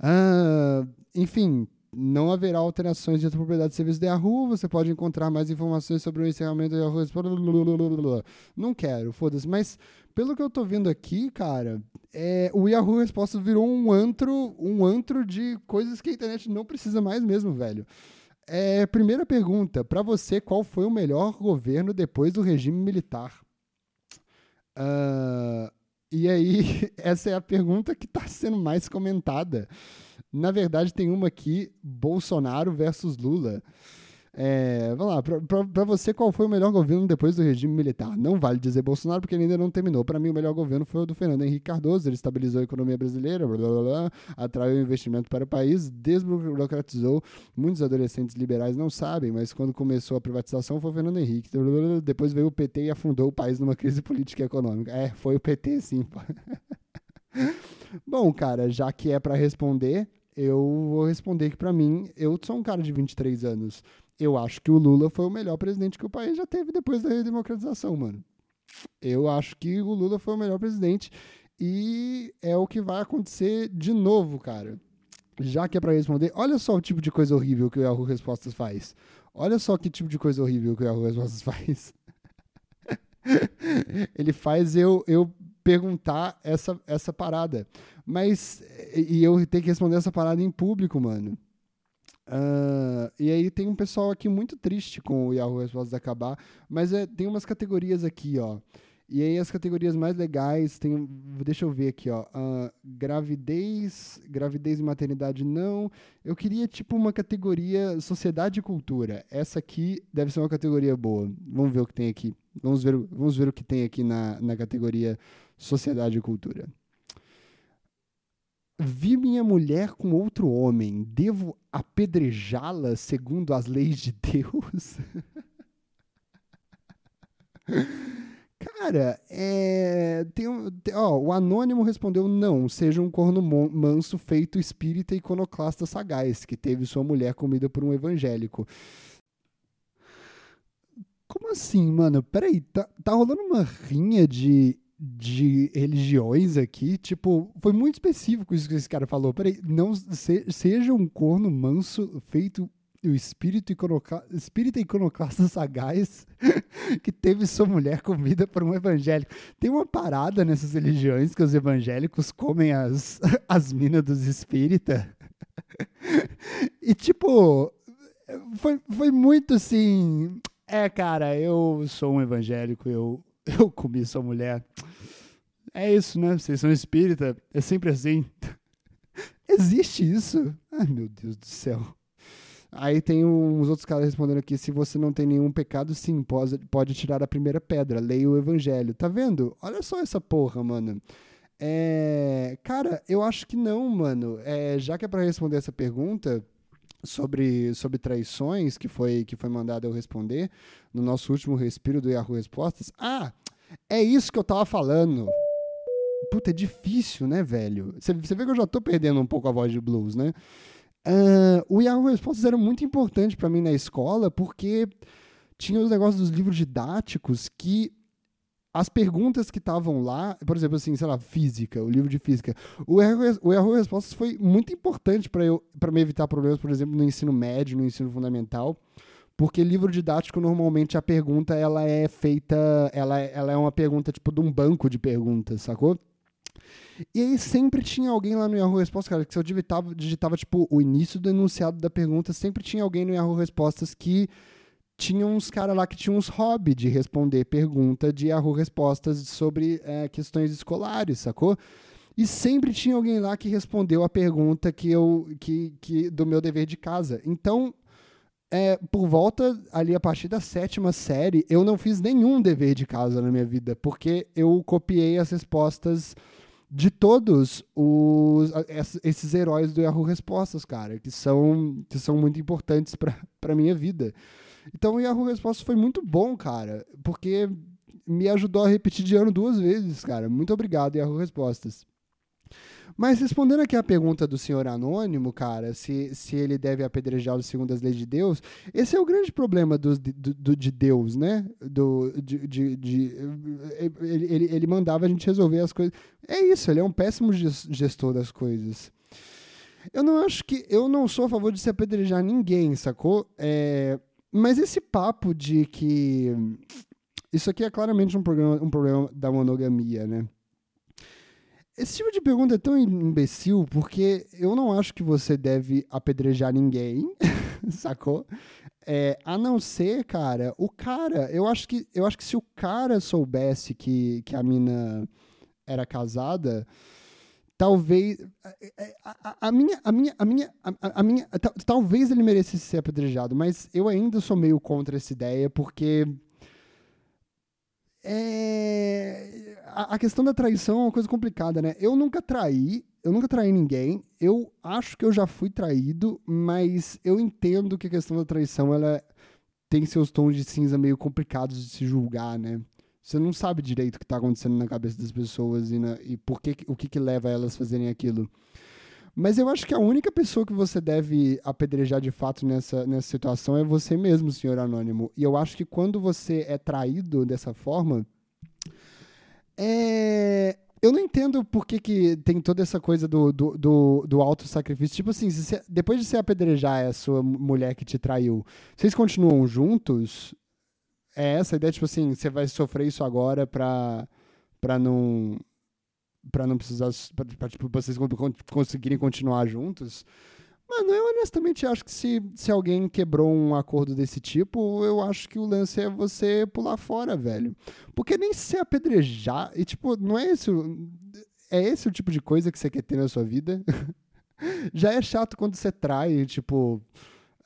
Uh, enfim, não haverá alterações de propriedade de serviço da Yahoo. Você pode encontrar mais informações sobre o encerramento da Yahoo. Não quero, foda-se. Mas pelo que eu tô vendo aqui, cara, é, o Yahoo Respostas virou um antro, um antro de coisas que a internet não precisa mais mesmo, velho. É, primeira pergunta, para você, qual foi o melhor governo depois do regime militar? Uh, e aí, <laughs> essa é a pergunta que está sendo mais comentada. Na verdade, tem uma aqui: Bolsonaro versus Lula. É, vamos lá, para você, qual foi o melhor governo depois do regime militar? Não vale dizer Bolsonaro, porque ele ainda não terminou. Para mim, o melhor governo foi o do Fernando Henrique Cardoso. Ele estabilizou a economia brasileira, blá, blá, blá, atraiu investimento para o país, desburocratizou. Muitos adolescentes liberais não sabem, mas quando começou a privatização foi o Fernando Henrique. Depois veio o PT e afundou o país numa crise política e econômica. É, foi o PT, sim. <laughs> Bom, cara, já que é para responder, eu vou responder que para mim, eu sou um cara de 23 anos eu acho que o Lula foi o melhor presidente que o país já teve depois da redemocratização, mano. Eu acho que o Lula foi o melhor presidente e é o que vai acontecer de novo, cara. Já que é para responder, olha só o tipo de coisa horrível que o Yahoo Respostas faz. Olha só que tipo de coisa horrível que o Yahoo Respostas <laughs> faz. Ele faz eu, eu perguntar essa, essa parada. Mas. E eu tenho que responder essa parada em público, mano. E aí tem um pessoal aqui muito triste com o Yahoo Respostas acabar, mas é, tem umas categorias aqui, ó. E aí as categorias mais legais tem, deixa eu ver aqui, ó, uh, gravidez, gravidez e maternidade não. Eu queria tipo uma categoria sociedade e cultura. Essa aqui deve ser uma categoria boa. Vamos ver o que tem aqui. Vamos ver, vamos ver o que tem aqui na, na categoria sociedade e cultura. Vi minha mulher com outro homem, devo apedrejá-la segundo as leis de Deus? <laughs> Cara, é, tem, ó, o anônimo respondeu não, seja um corno manso feito espírita iconoclasta sagaz, que teve sua mulher comida por um evangélico. Como assim, mano? Peraí, tá, tá rolando uma rinha de de religiões aqui, tipo, foi muito específico isso que esse cara falou. Peraí, não se, seja um corno manso feito o espírito iconoclasta, iconoclasta sagaz <laughs> que teve sua mulher comida por um evangélico. Tem uma parada nessas religiões que os evangélicos comem as, <laughs> as minas dos espírita. <laughs> e tipo, foi, foi muito assim. É, cara, eu sou um evangélico, eu eu comi sua mulher. É isso, né? Vocês são espírita, é sempre assim. <laughs> Existe isso? Ai, meu Deus do céu. Aí tem uns outros caras respondendo aqui: se você não tem nenhum pecado, sim, pode, tirar a primeira pedra, leia o evangelho. Tá vendo? Olha só essa porra, mano. É, cara, eu acho que não, mano. É, já que é para responder essa pergunta, sobre, sobre traições que foi, que foi mandado eu responder no nosso último respiro do Yahoo Respostas. Ah, é isso que eu tava falando. Puta, é difícil, né, velho? Você vê que eu já tô perdendo um pouco a voz de blues, né? Uh, o Yahoo Respostas era muito importante para mim na escola porque tinha os negócios dos livros didáticos que as perguntas que estavam lá, por exemplo, assim, sei lá, física, o livro de física, o erro, o respostas foi muito importante para eu para me evitar problemas, por exemplo, no ensino médio, no ensino fundamental, porque livro didático normalmente a pergunta ela é feita, ela, ela é uma pergunta tipo de um banco de perguntas, sacou? E aí sempre tinha alguém lá no Yahoo Respostas, cara, que se eu digitava, digitava tipo o início do enunciado da pergunta, sempre tinha alguém no Yahoo Respostas que tinha uns caras lá que tinham uns hobby de responder pergunta de Yahoo Respostas sobre é, questões escolares, sacou? E sempre tinha alguém lá que respondeu a pergunta que eu que, que do meu dever de casa. Então, é, por volta ali a partir da sétima série, eu não fiz nenhum dever de casa na minha vida, porque eu copiei as respostas de todos os esses heróis do Yahoo Respostas, cara, que são que são muito importantes para para minha vida. Então o Yahoo Respostas foi muito bom, cara, porque me ajudou a repetir de ano duas vezes, cara. Muito obrigado, Yahoo Respostas. Mas respondendo aqui a pergunta do senhor anônimo, cara, se, se ele deve apedrejar segundo as leis de Deus, esse é o grande problema do, do, de Deus, né? Do, de, de, de ele, ele, ele mandava a gente resolver as coisas. É isso, ele é um péssimo gestor das coisas. Eu não acho que. Eu não sou a favor de se apedrejar ninguém, sacou? É, mas esse papo de que. Isso aqui é claramente um, programa, um problema da monogamia, né? Esse tipo de pergunta é tão imbecil porque eu não acho que você deve apedrejar ninguém, <laughs> sacou? É, a não ser, cara, o cara, eu acho que eu acho que se o cara soubesse que, que a mina era casada, talvez a, a, a, minha a minha a minha a, a minha talvez ele merecesse ser apedrejado, mas eu ainda sou meio contra essa ideia porque é, a, questão da traição é uma coisa complicada, né? Eu nunca traí, eu nunca traí ninguém. Eu acho que eu já fui traído, mas eu entendo que a questão da traição ela tem seus tons de cinza meio complicados de se julgar, né? Você não sabe direito o que está acontecendo na cabeça das pessoas e, na, e por que, o que, que leva elas a fazerem aquilo. Mas eu acho que a única pessoa que você deve apedrejar de fato nessa, nessa situação é você mesmo, senhor anônimo. E eu acho que quando você é traído dessa forma, é... eu não entendo por que, que tem toda essa coisa do, do, do, do auto-sacrifício. Tipo assim, você, depois de você apedrejar a sua mulher que te traiu, vocês continuam juntos? É essa a ideia, tipo assim, você vai sofrer isso agora pra, pra não para não precisar para tipo, vocês conseguirem continuar juntos. Mano, eu honestamente acho que se, se alguém quebrou um acordo desse tipo, eu acho que o lance é você pular fora, velho. Porque nem se apedrejar, e tipo, não é esse, é esse o tipo de coisa que você quer ter na sua vida? <laughs> Já é chato quando você trai, tipo,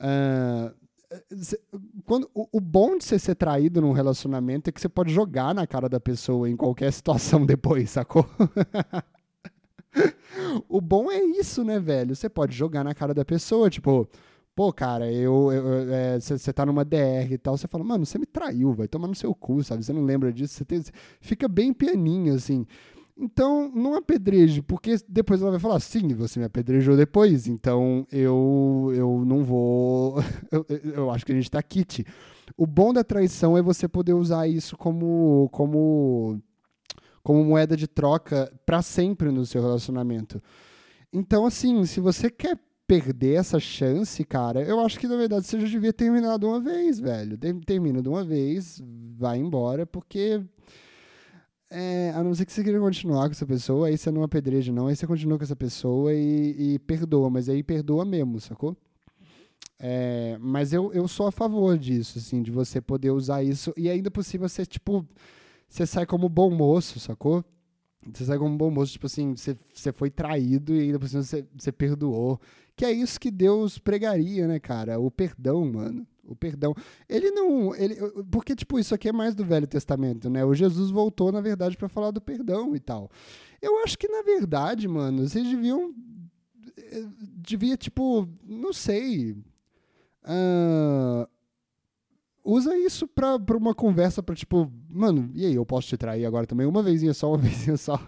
uh, quando, o, o, bom de você ser traído num relacionamento é que você pode jogar na cara da pessoa em qualquer situação <laughs> depois, sacou? <laughs> <laughs> o bom é isso, né, velho? Você pode jogar na cara da pessoa, tipo, pô, cara, eu. Você é, tá numa DR e tal, você fala, mano, você me traiu, vai tomar no seu cu, sabe? Você não lembra disso, você tem, fica bem pianinho, assim. Então, não apedreje, porque depois ela vai falar, sim, você me apedrejou depois, então eu, eu não vou. <laughs> eu, eu acho que a gente tá kit. O bom da traição é você poder usar isso como, como, como moeda de troca para sempre no seu relacionamento. Então, assim, se você quer perder essa chance, cara, eu acho que na verdade você já devia terminar de uma vez, velho. Termina de uma vez, vai embora, porque é, a não ser que você queira continuar com essa pessoa, aí você não apedreja, não. Aí você continua com essa pessoa e, e perdoa, mas aí perdoa mesmo, sacou? É, mas eu, eu sou a favor disso, assim, de você poder usar isso. E ainda cima, você, tipo, você sai como bom moço, sacou? Você sai como bom moço, tipo assim, você, você foi traído e ainda por cima você, você perdoou. Que é isso que Deus pregaria, né, cara? O perdão, mano o perdão. Ele não. Ele, porque, tipo, isso aqui é mais do Velho Testamento, né? O Jesus voltou, na verdade, para falar do perdão e tal. Eu acho que, na verdade, mano, vocês deviam. Eh, devia, tipo, não sei. Uh, usa isso pra, pra uma conversa pra, tipo, mano, e aí, eu posso te trair agora também? Uma vezinha só, uma <laughs> vezinha só.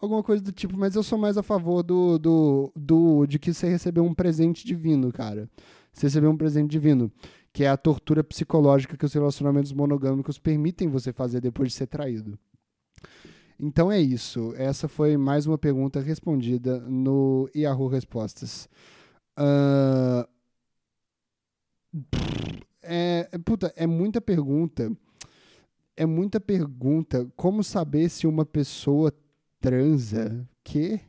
Alguma coisa do tipo, mas eu sou mais a favor do, do, do de que você recebeu um presente divino, cara você recebeu um presente divino, que é a tortura psicológica que os relacionamentos monogâmicos permitem você fazer depois de ser traído. Então é isso. Essa foi mais uma pergunta respondida no Yahoo Respostas. Uh... É, puta, é muita pergunta. É muita pergunta. Como saber se uma pessoa transa? Que?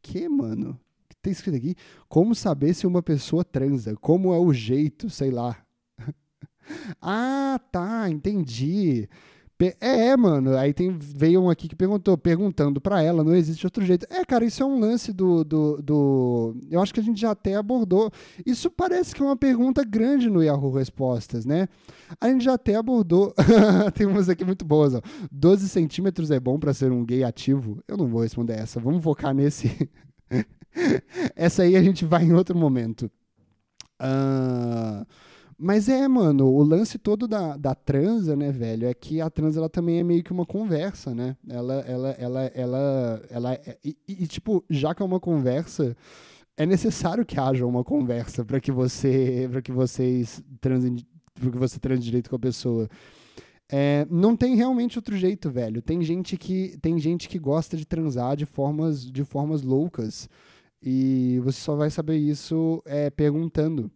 Que, mano? tem escrito aqui como saber se uma pessoa transa, como é o jeito, sei lá. <laughs> ah, tá, entendi. É, é, mano. Aí tem, veio um aqui que perguntou, perguntando para ela, não existe outro jeito. É, cara, isso é um lance do, do, do, Eu acho que a gente já até abordou. Isso parece que é uma pergunta grande no Yahoo Respostas, né? A gente já até abordou. <laughs> tem umas aqui muito boas, ó. 12 centímetros é bom para ser um gay ativo? Eu não vou responder essa. Vamos focar nesse. <laughs> Essa aí a gente vai em outro momento. Uh, mas é, mano, o lance todo da, da transa, né, velho, é que a transa ela também é meio que uma conversa, né? Ela, ela, ela, ela, ela, é, e, e, tipo, já que é uma conversa, é necessário que haja uma conversa para que você, para que vocês transem, para que você transe direito com a pessoa. É, não tem realmente outro jeito, velho. Tem gente que tem gente que gosta de transar de formas de formas loucas. E você só vai saber isso é, perguntando.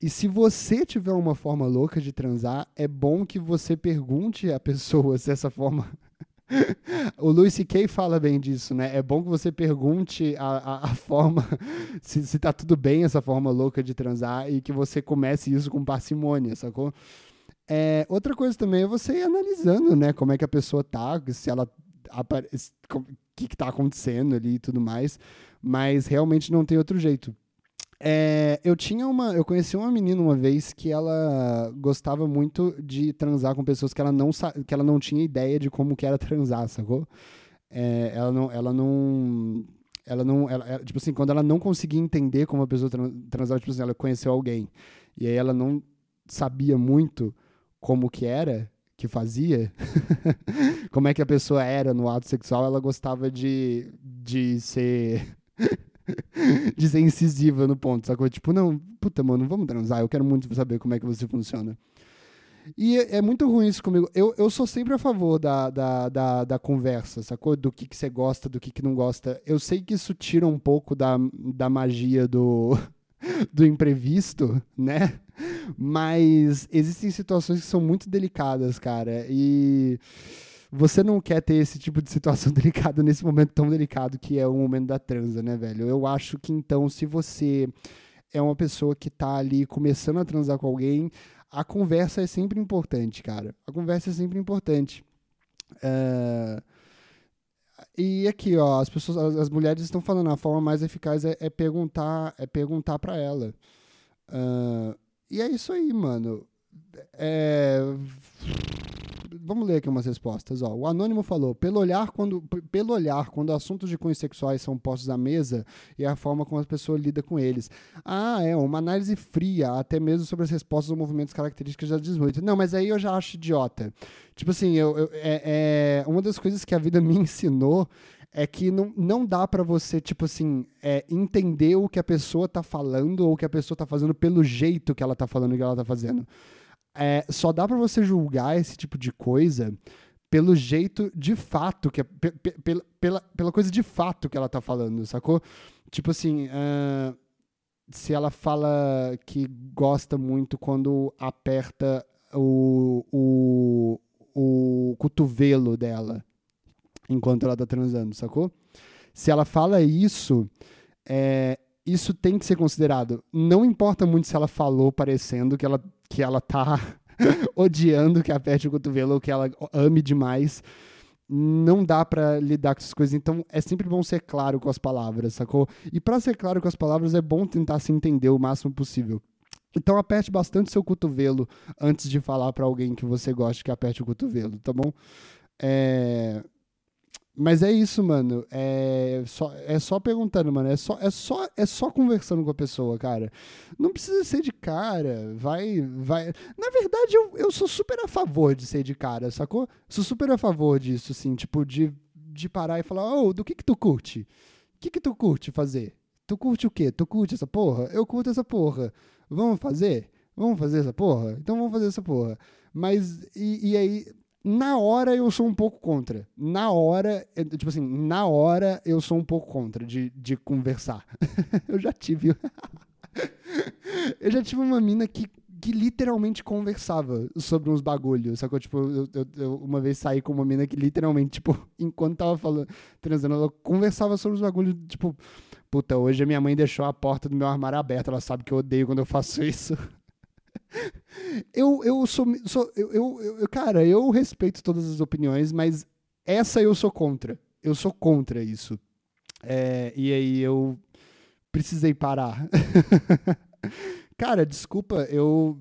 E se você tiver uma forma louca de transar, é bom que você pergunte a pessoa se essa forma. <laughs> o Louis C.K. fala bem disso, né? É bom que você pergunte a, a, a forma, <laughs> se, se tá tudo bem essa forma louca de transar e que você comece isso com parcimônia, sacou? É, outra coisa também é você ir analisando, né? Como é que a pessoa tá, se ela. O que, que tá acontecendo ali e tudo mais. Mas realmente não tem outro jeito. É, eu tinha uma. Eu conheci uma menina uma vez que ela gostava muito de transar com pessoas que ela não, que ela não tinha ideia de como que era transar, sacou? É, ela não. Ela não. Ela não. Ela, ela, tipo assim, quando ela não conseguia entender como a pessoa transava, tipo assim, ela conheceu alguém. E aí ela não sabia muito como que era, que fazia, <laughs> como é que a pessoa era no ato sexual, ela gostava de, de ser <laughs> <laughs> de ser incisiva no ponto, sacou? Tipo, não, puta, mano, vamos transar, eu quero muito saber como é que você funciona. E é, é muito ruim isso comigo. Eu, eu sou sempre a favor da, da, da, da conversa, sacou? Do que, que você gosta, do que, que não gosta. Eu sei que isso tira um pouco da, da magia do, <laughs> do imprevisto, né? Mas existem situações que são muito delicadas, cara. E você não quer ter esse tipo de situação <laughs> delicada nesse momento tão delicado que é o momento da transa, né, velho? Eu acho que então, se você é uma pessoa que tá ali começando a transar com alguém, a conversa é sempre importante, cara. A conversa é sempre importante. Uh... E aqui, ó, as pessoas, as, as, mulheres estão falando, a forma mais eficaz é, é perguntar, é perguntar para ela. Uh... E é isso aí, mano. É vamos ler aqui umas respostas. Ó. O Anônimo falou: pelo olhar, quando, pelo olhar, quando assuntos de cunhos sexuais são postos à mesa e a forma como a pessoa lida com eles. Ah, é, uma análise fria, até mesmo sobre as respostas ou movimentos características da desmoito. Não, mas aí eu já acho idiota. Tipo assim, eu, eu é, é, uma das coisas que a vida me <laughs> ensinou é que não, não dá para você, tipo assim, é, entender o que a pessoa tá falando ou o que a pessoa tá fazendo pelo jeito que ela tá falando o que ela tá fazendo é, só dá para você julgar esse tipo de coisa pelo jeito de fato, que é, pela, pela, pela coisa de fato que ela tá falando, sacou? Tipo assim, uh, se ela fala que gosta muito quando aperta o, o, o cotovelo dela enquanto ela tá transando, sacou? Se ela fala isso, é, isso tem que ser considerado. Não importa muito se ela falou parecendo que ela que ela tá <laughs> odiando que aperte o cotovelo ou que ela ame demais. Não dá para lidar com essas coisas, então é sempre bom ser claro com as palavras, sacou? E para ser claro com as palavras é bom tentar se entender o máximo possível. Então aperte bastante seu cotovelo antes de falar para alguém que você gosta que aperte o cotovelo, tá bom? É... Mas é isso, mano. É só, é só perguntando, mano. É só, é, só, é só conversando com a pessoa, cara. Não precisa ser de cara. Vai. vai. Na verdade, eu, eu sou super a favor de ser de cara, sacou? Sou super a favor disso, assim, tipo, de, de parar e falar, ô, oh, do que que tu curte? O que que tu curte fazer? Tu curte o quê? Tu curte essa porra? Eu curto essa porra. Vamos fazer? Vamos fazer essa porra? Então vamos fazer essa porra. Mas, e, e aí, na hora eu sou um pouco contra. Na hora, tipo assim, na hora eu sou um pouco contra de, de conversar. <laughs> eu já tive. <laughs> eu já tive uma mina que, que literalmente conversava sobre uns bagulhos. Sacou? Tipo, eu, eu, eu, uma vez saí com uma mina que literalmente, tipo, <laughs> enquanto tava falando, transando, ela conversava sobre os bagulhos, tipo, puta, hoje a minha mãe deixou a porta do meu armário aberta, ela sabe que eu odeio quando eu faço isso eu, eu sou. sou eu, eu, eu, cara, eu respeito todas as opiniões, mas essa eu sou contra. Eu sou contra isso. É, e aí eu precisei parar. <laughs> cara, desculpa, eu.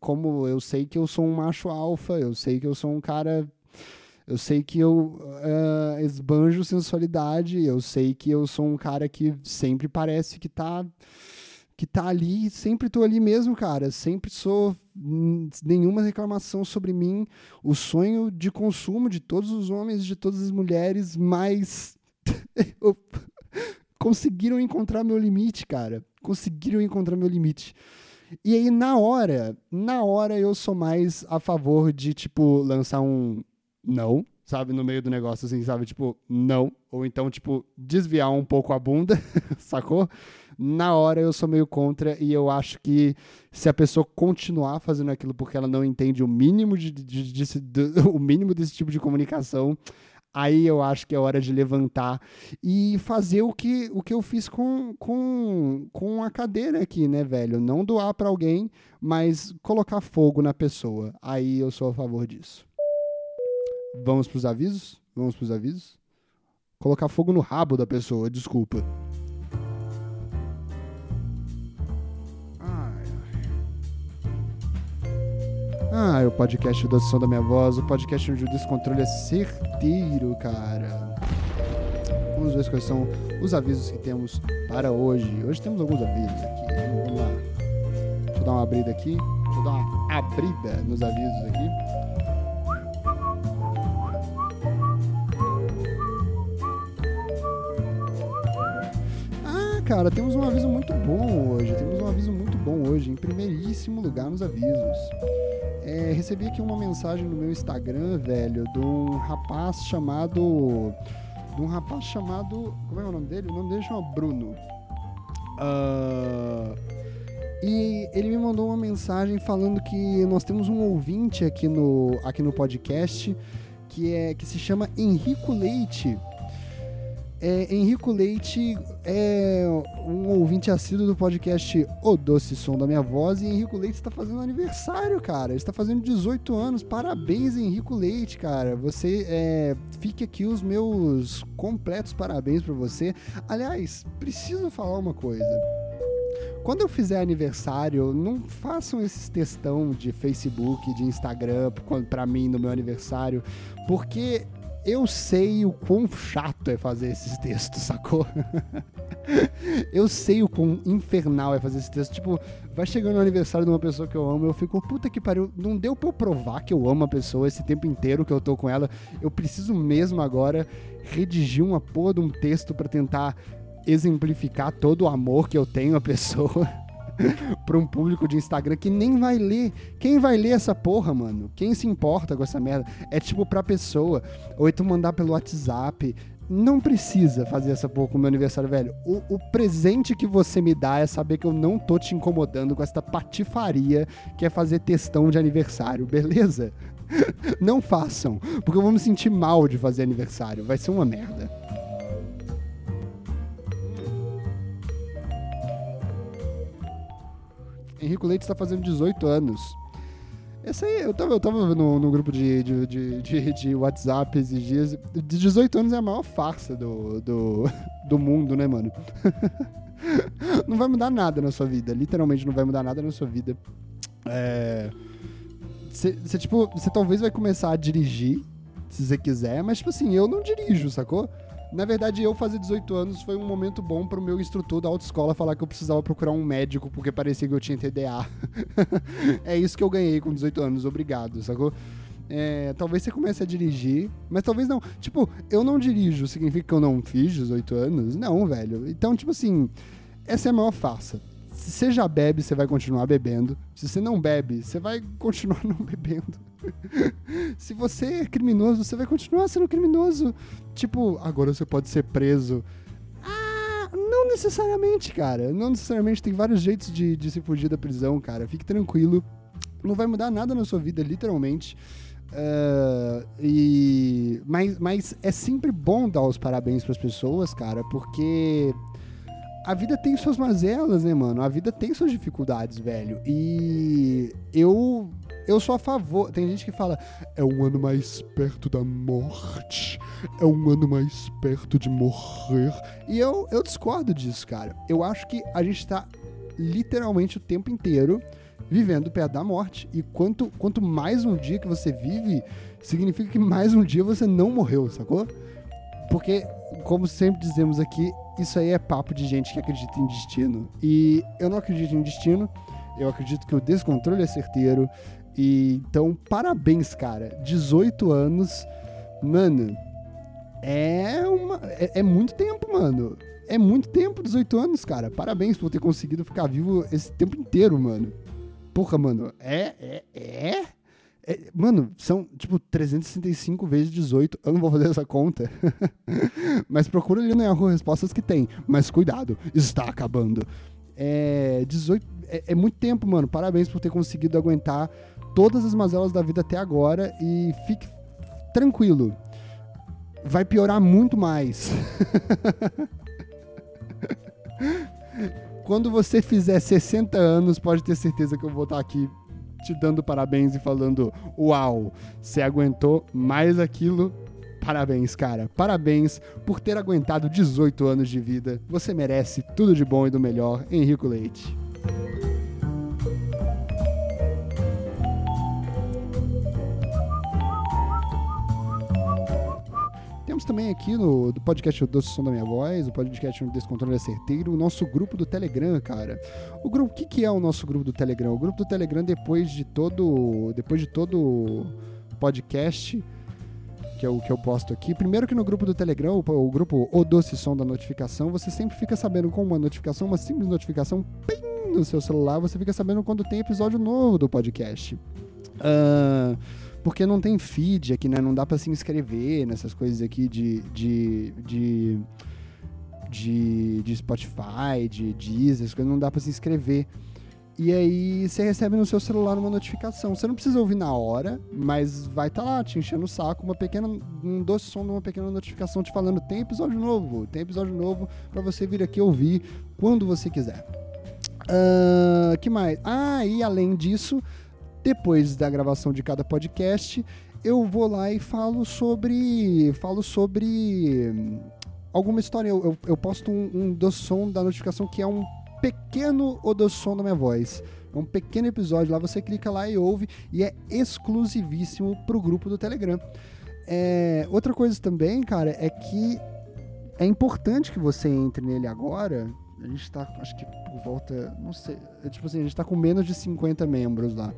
Como eu sei que eu sou um macho alfa, eu sei que eu sou um cara. Eu sei que eu uh, esbanjo sensualidade, eu sei que eu sou um cara que sempre parece que tá que tá ali, sempre tô ali mesmo, cara. Sempre sou nenhuma reclamação sobre mim. O sonho de consumo de todos os homens, de todas as mulheres, mas <laughs> conseguiram encontrar meu limite, cara. Conseguiram encontrar meu limite. E aí, na hora, na hora eu sou mais a favor de, tipo, lançar um não, sabe, no meio do negócio, assim, sabe? Tipo, não. Ou então, tipo, desviar um pouco a bunda, <laughs> sacou? Na hora eu sou meio contra e eu acho que se a pessoa continuar fazendo aquilo porque ela não entende o mínimo, de, de, de, de <laughs> o mínimo desse tipo de comunicação, aí eu acho que é hora de levantar e fazer o que, o que eu fiz com, com, com a cadeira aqui, né, velho? Não doar para alguém, mas colocar fogo na pessoa. Aí eu sou a favor disso. Vamos pros avisos? Vamos pros avisos? Colocar fogo no rabo da pessoa, desculpa. Ah, o podcast do Som da Minha Voz, o podcast onde o descontrole é certeiro, cara. Vamos ver quais são os avisos que temos para hoje. Hoje temos alguns avisos aqui. Vamos lá. Deixa eu dar uma abrida aqui. Deixa eu dar uma abrida nos avisos aqui. Ah, cara, temos um aviso muito bom hoje. Temos um aviso muito bom hoje, em primeiríssimo lugar nos avisos. É, recebi aqui uma mensagem no meu Instagram, velho, de um rapaz chamado. De um rapaz chamado. Como é o nome dele? O nome dele chama Bruno. Uh, e ele me mandou uma mensagem falando que nós temos um ouvinte aqui no, aqui no podcast que, é, que se chama Henrico Leite. É, Henrico Leite é um ouvinte assíduo do podcast O Doce Som da Minha Voz e Henrico Leite está fazendo aniversário, cara. Ele está fazendo 18 anos. Parabéns, Henrico Leite, cara. Você é, fique aqui os meus completos parabéns para você. Aliás, preciso falar uma coisa. Quando eu fizer aniversário, não façam esses textão de Facebook, de Instagram para mim no meu aniversário, porque eu sei o quão chato é fazer esses textos, sacou? <laughs> eu sei o quão infernal é fazer esse texto. Tipo, vai chegando no aniversário de uma pessoa que eu amo, eu fico, puta que pariu, não deu pra eu provar que eu amo a pessoa esse tempo inteiro que eu tô com ela. Eu preciso mesmo agora redigir uma porra de um texto para tentar exemplificar todo o amor que eu tenho à pessoa. <laughs> <laughs> pra um público de Instagram que nem vai ler. Quem vai ler essa porra, mano? Quem se importa com essa merda? É tipo pra pessoa. Ou então mandar pelo WhatsApp. Não precisa fazer essa porra com o meu aniversário, velho. O, o, presente que você me dá é saber que eu não tô te incomodando com essa patifaria que é fazer testão de aniversário, beleza? <laughs> Não façam, porque eu vou me sentir mal de fazer aniversário. Vai ser uma merda. Henrico Leite está fazendo 18 anos. Essa aí, eu tava, eu tava no, no grupo de, de, de, de, de WhatsApp esses dias. De 18 anos é a maior farsa do, do, <laughs> do mundo, né, mano? <laughs> não vai mudar nada na sua vida. Literalmente não vai mudar nada na sua vida. É. Você, tipo, você talvez vai começar a dirigir, se você quiser, mas, tipo assim, eu não dirijo, sacou? Na verdade, eu fazer 18 anos foi um momento bom pro meu instrutor da autoescola falar que eu precisava procurar um médico porque parecia que eu tinha TDA. <laughs> é isso que eu ganhei com 18 anos, obrigado, sacou? É, talvez você comece a dirigir, mas talvez não. Tipo, eu não dirijo, significa que eu não fiz 18 anos? Não, velho. Então, tipo assim, essa é a maior farsa. Se você já bebe, você vai continuar bebendo. Se você não bebe, você vai continuar <laughs> não bebendo. Se você é criminoso, você vai continuar sendo criminoso. Tipo, agora você pode ser preso. Ah, não necessariamente, cara. Não necessariamente. Tem vários jeitos de, de se fugir da prisão, cara. Fique tranquilo. Não vai mudar nada na sua vida, literalmente. Uh, e mas, mas é sempre bom dar os parabéns para as pessoas, cara, porque a vida tem suas mazelas, né, mano? A vida tem suas dificuldades, velho. E eu eu sou a favor. Tem gente que fala, é um ano mais perto da morte, é um ano mais perto de morrer. E eu, eu discordo disso, cara. Eu acho que a gente tá literalmente o tempo inteiro vivendo perto da morte. E quanto, quanto mais um dia que você vive, significa que mais um dia você não morreu, sacou? Porque, como sempre dizemos aqui, isso aí é papo de gente que acredita em destino. E eu não acredito em destino, eu acredito que o descontrole é certeiro. E, então, parabéns, cara. 18 anos, mano, é, uma, é, é muito tempo, mano. É muito tempo, 18 anos, cara. Parabéns por ter conseguido ficar vivo esse tempo inteiro, mano. Porra, mano, é, é, é, É, mano, são tipo 365 vezes 18. Eu não vou fazer essa conta. <laughs> Mas procura ali no Yahoo respostas que tem. Mas cuidado, está acabando. É, 18, é, é muito tempo, mano. Parabéns por ter conseguido aguentar todas as mazelas da vida até agora. E fique tranquilo. Vai piorar muito mais. <laughs> Quando você fizer 60 anos, pode ter certeza que eu vou estar aqui te dando parabéns e falando: Uau, você aguentou mais aquilo. Parabéns, cara. Parabéns por ter aguentado 18 anos de vida. Você merece tudo de bom e do melhor, Henrico Leite. Temos também aqui no do podcast Doce Som da Minha Voz, o podcast Descontrole é Certeiro, o nosso grupo do Telegram, cara. O grupo, o que, que é o nosso grupo do Telegram? O grupo do Telegram, depois de todo. Depois de todo podcast que o que eu posto aqui. Primeiro que no grupo do Telegram, o, o, grupo O Doce Som da Notificação, você sempre fica sabendo com uma notificação, uma simples notificação, pim, no seu celular, você fica sabendo quando tem episódio novo do podcast. Uh, porque não tem feed aqui, né? Não dá para se inscrever nessas coisas aqui de, de, de, de, de Spotify, de Deezer, essas coisas, não dá para se inscrever. E aí você recebe no seu celular uma notificação. Você não precisa ouvir na hora, mas vai estar tá lá te enchendo o saco, uma pequena, um doce som de uma pequena notificação te falando tem episódio novo, tem episódio novo para você vir aqui ouvir quando você quiser. Uh, que mais? Ah, e além disso, depois da gravação de cada podcast, eu vou lá e falo sobre. Falo sobre hum, alguma história. Eu, eu, eu posto um, um doção da notificação que é um pequeno odossom da minha voz. É um pequeno episódio lá, você clica lá e ouve, e é exclusivíssimo pro grupo do Telegram. É, outra coisa também, cara, é que é importante que você entre nele agora. A gente tá, acho que por volta, não sei, é tipo assim, a gente tá com menos de 50 membros lá.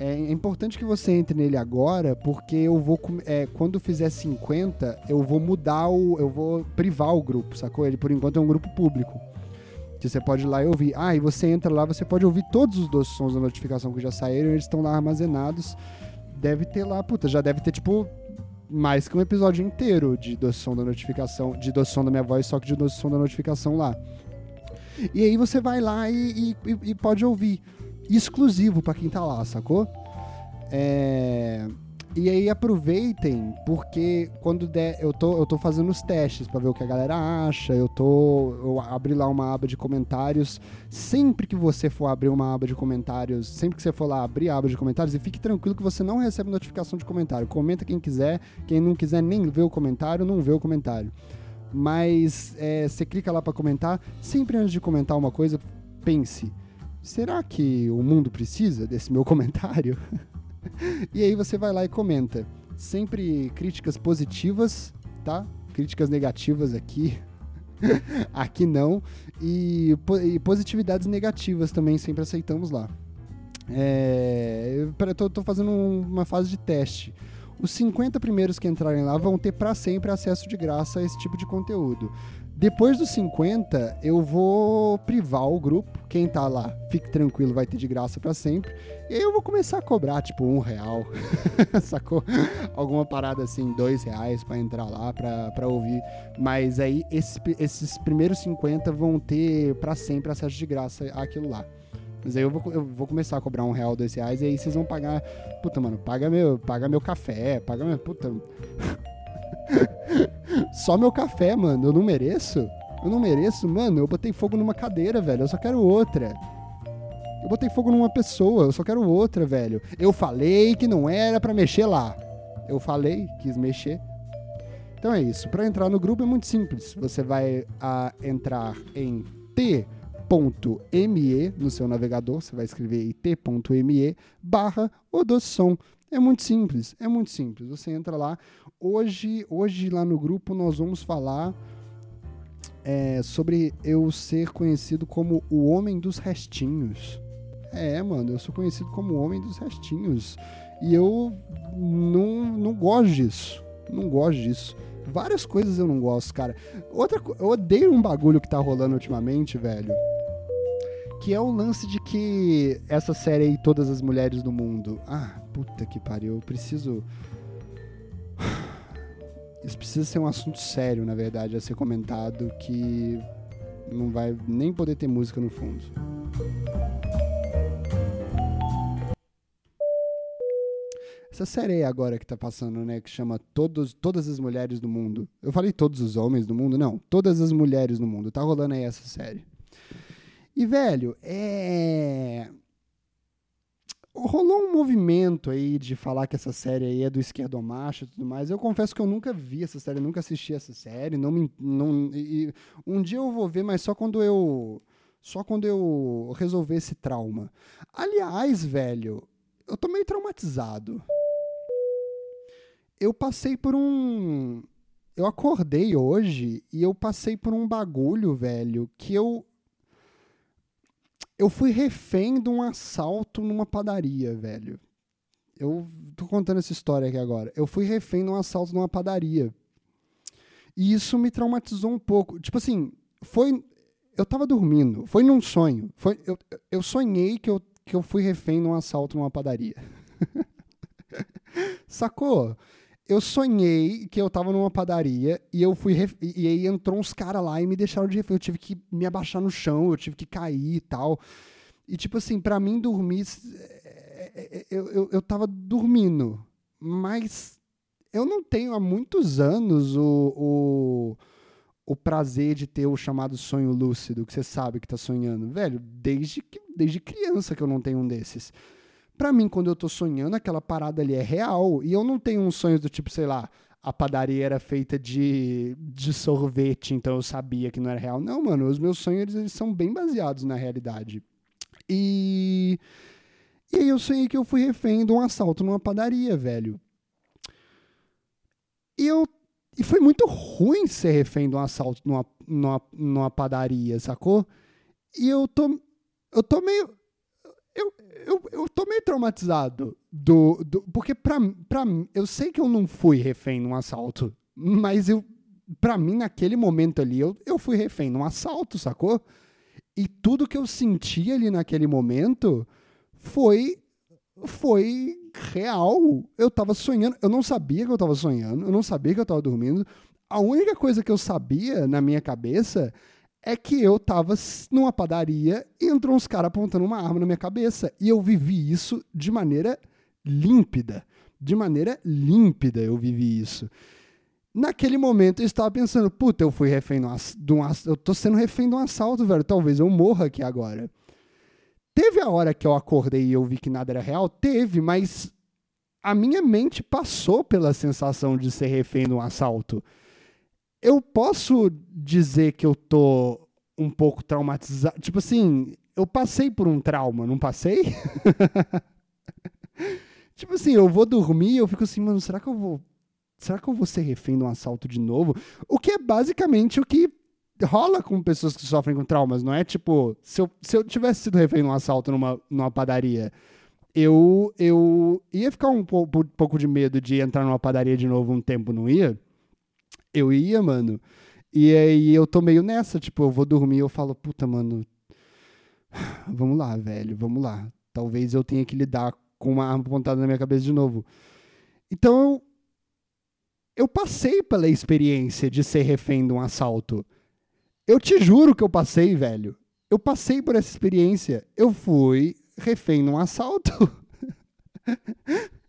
É importante que você entre nele agora, porque eu vou. É, quando fizer 50, eu vou mudar o. Eu vou privar o grupo, sacou? Ele por enquanto é um grupo público. Que você pode ir lá e ouvir. Ah, e você entra lá, você pode ouvir todos os doces sons da notificação que já saíram, eles estão lá armazenados. Deve ter lá, puta, já deve ter tipo mais que um episódio inteiro de doce som da notificação, de doce som da minha voz, só que de doce som da notificação lá. E aí você vai lá e, e, e pode ouvir exclusivo para quem tá lá, sacou? É... E aí aproveitem, porque quando der, eu tô, eu tô fazendo os testes para ver o que a galera acha. Eu tô. Eu abri lá uma aba de comentários. Sempre que você for abrir uma aba de comentários, sempre que você for lá abrir a aba de comentários, e fique tranquilo que você não recebe notificação de comentário. Comenta quem quiser, quem não quiser nem ver o comentário, não vê o comentário. Mas é, você clica lá para comentar. Sempre antes de comentar uma coisa, pense será que o mundo precisa desse meu comentário? <laughs> e aí você vai lá e comenta. Sempre críticas positivas, tá? Críticas negativas aqui. <laughs> aqui não. E, e, positividades negativas também sempre aceitamos lá. É, eu tô, tô fazendo uma fase de teste. Os 50 primeiros que entrarem lá vão ter para sempre acesso de graça a esse tipo de conteúdo. Depois dos 50, eu vou privar o grupo. Quem tá lá, fique tranquilo, vai ter de graça para sempre. E aí eu vou começar a cobrar, tipo, um real. <laughs> Sacou? Alguma parada assim, dois reais para entrar lá pra ouvir. Mas aí esse, esses primeiros 50 vão ter para sempre acesso de graça àquilo lá. Mas aí eu vou, eu vou começar a cobrar um real, dois reais, e aí vocês vão pagar. Puta, mano, paga meu, paga meu café, paga meu. Puta. <laughs> Só meu café, mano. Eu não mereço? Eu não mereço? Mano, eu botei fogo numa cadeira, velho. Eu só quero outra. Eu botei fogo numa pessoa, eu só quero outra, velho. Eu falei que não era para mexer lá. Eu falei, quis mexer. Então é isso. Para entrar no grupo é muito simples. Você vai a, entrar em t.me no seu navegador. Você vai escrever t.me barra odossom. É muito simples, é muito simples. Você entra lá. Hoje, hoje lá no grupo nós vamos falar é, sobre eu ser conhecido como o homem dos restinhos. É, mano, eu sou conhecido como o homem dos restinhos. E eu não, não gosto disso. Não gosto disso. Várias coisas eu não gosto, cara. Outra, eu odeio um bagulho que tá rolando ultimamente, velho Que é o lance de que essa série aí, Todas as Mulheres do Mundo. Ah, puta que pariu, eu preciso. Isso precisa ser um assunto sério, na verdade, a ser comentado, que não vai nem poder ter música no fundo. Essa série aí agora que tá passando, né, que chama Todos, Todas as Mulheres do Mundo. Eu falei todos os homens do mundo? Não, Todas as Mulheres do Mundo. Tá rolando aí essa série. E, velho, é rolou um movimento aí de falar que essa série aí é do esquerdomacho e tudo mais. Eu confesso que eu nunca vi essa série, nunca assisti essa série. Não me, não, e, um dia eu vou ver, mas só quando eu só quando eu resolver esse trauma. Aliás, velho, eu tô meio traumatizado. Eu passei por um eu acordei hoje e eu passei por um bagulho, velho, que eu eu fui refém de um assalto numa padaria, velho. Eu tô contando essa história aqui agora. Eu fui refém de um assalto numa padaria. E isso me traumatizou um pouco. Tipo assim, foi. Eu tava dormindo, foi num sonho. Foi, eu, eu sonhei que eu, que eu fui refém de um assalto numa padaria. <laughs> Sacou? Eu sonhei que eu tava numa padaria e eu fui ref... e aí entrou uns caras lá e me deixaram de refém. Eu tive que me abaixar no chão, eu tive que cair e tal. E tipo assim, para mim dormir é, é, é, eu, eu, eu tava dormindo, mas eu não tenho há muitos anos o, o, o prazer de ter o chamado sonho lúcido, que você sabe que tá sonhando. Velho, desde, que, desde criança que eu não tenho um desses para mim, quando eu tô sonhando, aquela parada ali é real. E eu não tenho um sonho do tipo, sei lá, a padaria era feita de, de sorvete, então eu sabia que não era real. Não, mano, os meus sonhos eles, eles são bem baseados na realidade. E. E aí eu sonhei que eu fui refém de um assalto numa padaria, velho. E eu. E foi muito ruim ser refém de um assalto numa, numa, numa padaria, sacou? E eu tô. Eu tô meio eu, eu, eu tô meio traumatizado do, do porque pra, pra eu sei que eu não fui refém num assalto, mas eu para mim naquele momento ali eu, eu fui refém num assalto, sacou? E tudo que eu senti ali naquele momento foi foi real. Eu tava sonhando, eu não sabia que eu tava sonhando, eu não sabia que eu tava dormindo. A única coisa que eu sabia na minha cabeça é que eu tava numa padaria e entrou uns caras apontando uma arma na minha cabeça. E eu vivi isso de maneira límpida. De maneira límpida eu vivi isso. Naquele momento eu estava pensando, puta, eu fui refém de um eu tô sendo refém de um assalto, velho. Talvez eu morra aqui agora. Teve a hora que eu acordei e eu vi que nada era real? Teve, mas a minha mente passou pela sensação de ser refém de um assalto eu posso dizer que eu tô um pouco traumatizado. Tipo assim, eu passei por um trauma, não passei? <laughs> tipo assim, eu vou dormir eu fico assim, mano, será que eu vou. Será que eu vou ser refém de um assalto de novo? O que é basicamente o que rola com pessoas que sofrem com traumas, não é? Tipo, se eu, se eu tivesse sido refém de um assalto numa, numa padaria, eu, eu ia ficar um pouco, um pouco de medo de entrar numa padaria de novo um tempo, não ia? Eu ia, mano. E aí eu tô meio nessa, tipo, eu vou dormir eu falo, puta, mano, <sighs> vamos lá, velho, vamos lá. Talvez eu tenha que lidar com uma arma apontada na minha cabeça de novo. Então eu, eu passei pela experiência de ser refém de um assalto. Eu te juro que eu passei, velho. Eu passei por essa experiência. Eu fui refém de um assalto. <laughs>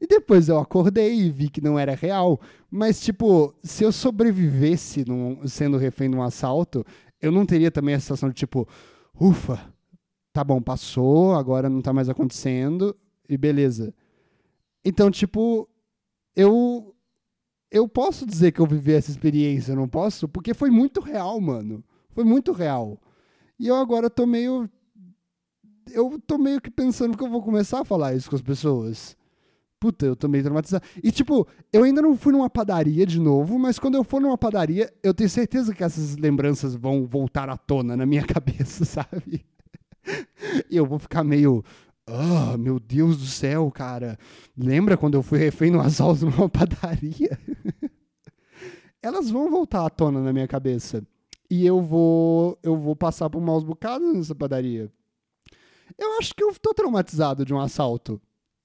E depois eu acordei e vi que não era real. Mas, tipo, se eu sobrevivesse num, sendo refém de um assalto, eu não teria também a sensação de, tipo, ufa, tá bom, passou, agora não tá mais acontecendo, e beleza. Então, tipo, eu. Eu posso dizer que eu vivi essa experiência, não posso? Porque foi muito real, mano. Foi muito real. E eu agora tô meio. Eu tô meio que pensando que eu vou começar a falar isso com as pessoas. Puta, eu tô meio traumatizado. E, tipo, eu ainda não fui numa padaria de novo, mas quando eu for numa padaria, eu tenho certeza que essas lembranças vão voltar à tona na minha <laughs> cabeça, sabe? E eu vou ficar meio. Oh, meu Deus do céu, cara. Lembra quando eu fui refém no assalto numa <laughs> padaria? Elas vão voltar à tona na minha cabeça. e eu vou eu vou passar por maus bocados nessa padaria. Eu acho que eu tô traumatizado de um assalto.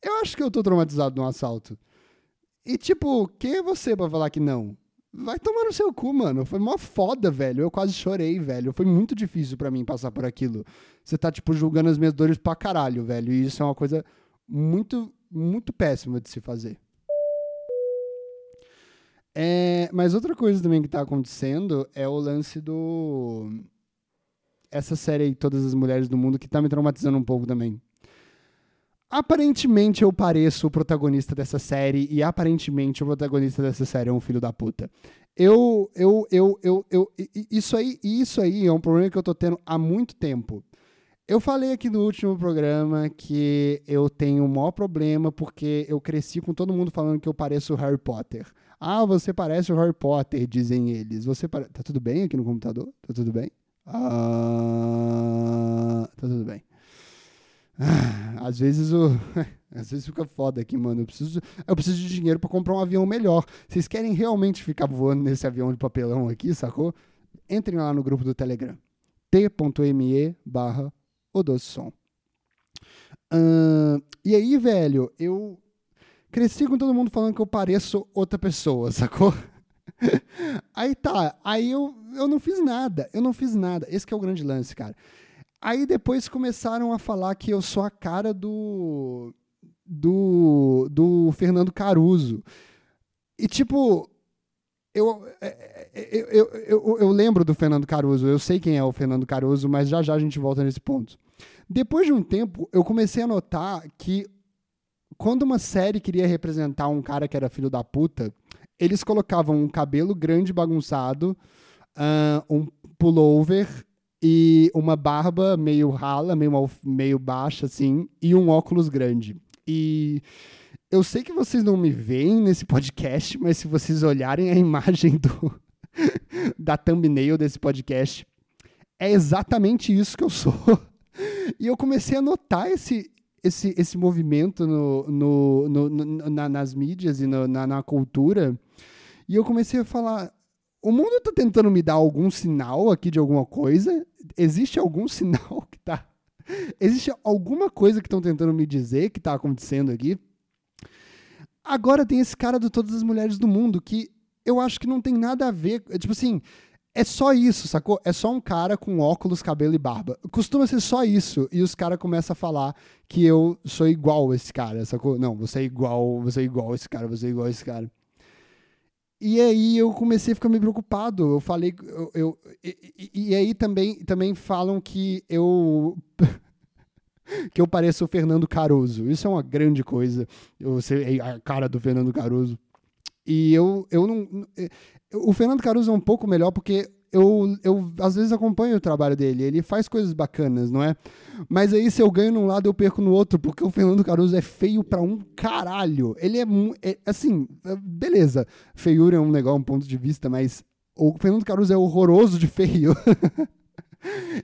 Eu acho que eu tô traumatizado de um assalto. E tipo, quem é você pra falar que não? Vai tomar no seu cu, mano. Foi mó foda, velho. Eu quase chorei, velho. Foi muito difícil para mim passar por aquilo. Você tá, tipo, julgando as minhas dores pra caralho, velho. E isso é uma coisa muito, muito péssima de se fazer. É, mas outra coisa também que tá acontecendo é o lance do. Essa série aí, Todas as Mulheres do Mundo, que tá me traumatizando um pouco também. Aparentemente eu pareço o protagonista dessa série e aparentemente o protagonista dessa série é um filho da puta. Eu, eu, eu, eu, eu, isso aí, isso aí é um problema que eu tô tendo há muito tempo. Eu falei aqui no último programa que eu tenho o maior problema porque eu cresci com todo mundo falando que eu pareço o Harry Potter. Ah, você parece o Harry Potter, dizem eles. Você pare... Tá tudo bem aqui no computador? Tá tudo bem? Ah, tá tudo bem. Ah, às vezes o. <laughs> Às vezes fica foda aqui, mano. Eu preciso, eu preciso de dinheiro para comprar um avião melhor. Vocês querem realmente ficar voando nesse avião de papelão aqui, sacou? Entrem lá no grupo do Telegram. t.me barra. Uh, e aí, velho, eu cresci com todo mundo falando que eu pareço outra pessoa, sacou? <laughs> aí tá, aí eu, eu não fiz nada, eu não fiz nada. Esse é o grande lance, cara. Aí depois começaram a falar que eu sou a cara do. do. do Fernando Caruso. E tipo. Eu, eu, eu, eu, eu lembro do Fernando Caruso, eu sei quem é o Fernando Caruso, mas já já a gente volta nesse ponto. Depois de um tempo, eu comecei a notar que quando uma série queria representar um cara que era filho da puta, eles colocavam um cabelo grande bagunçado, uh, um pullover e uma barba meio rala, meio, meio baixa, assim, e um óculos grande. E eu sei que vocês não me veem nesse podcast, mas se vocês olharem a <laughs> imagem do, da thumbnail desse podcast, é exatamente isso que eu sou. <laughs> E eu comecei a notar esse, esse, esse movimento no, no, no, no na, nas mídias e na, na cultura. E eu comecei a falar: o mundo está tentando me dar algum sinal aqui de alguma coisa? Existe algum <laughs> sinal que tá. Existe alguma coisa que estão tentando me dizer que está acontecendo aqui? Agora tem esse cara do Todas as Mulheres do Mundo que eu acho que não tem nada a ver. Tipo assim, é só isso, sacou? É só um cara com óculos, cabelo e barba. Costuma ser só isso. E os caras começam a falar que eu sou igual esse cara, sacou? Não, você é igual, você é igual esse cara, você é igual esse cara. E aí eu comecei a ficar meio preocupado. Eu falei. Eu, eu e, e, aí também, também falam que eu. <laughs> que eu pareço o Fernando Caruso. Isso é uma grande coisa. Eu ser a cara do Fernando Caruso. E eu, eu não. O Fernando Caruso é um pouco melhor porque eu, eu às vezes acompanho o trabalho dele, ele faz coisas bacanas, não é? Mas aí se eu ganho num lado, eu perco no outro, porque o Fernando Caruso é feio pra um caralho. Ele é, é assim, beleza, feiura é um negócio, um ponto de vista, mas o Fernando Caruso é horroroso de feio. <laughs>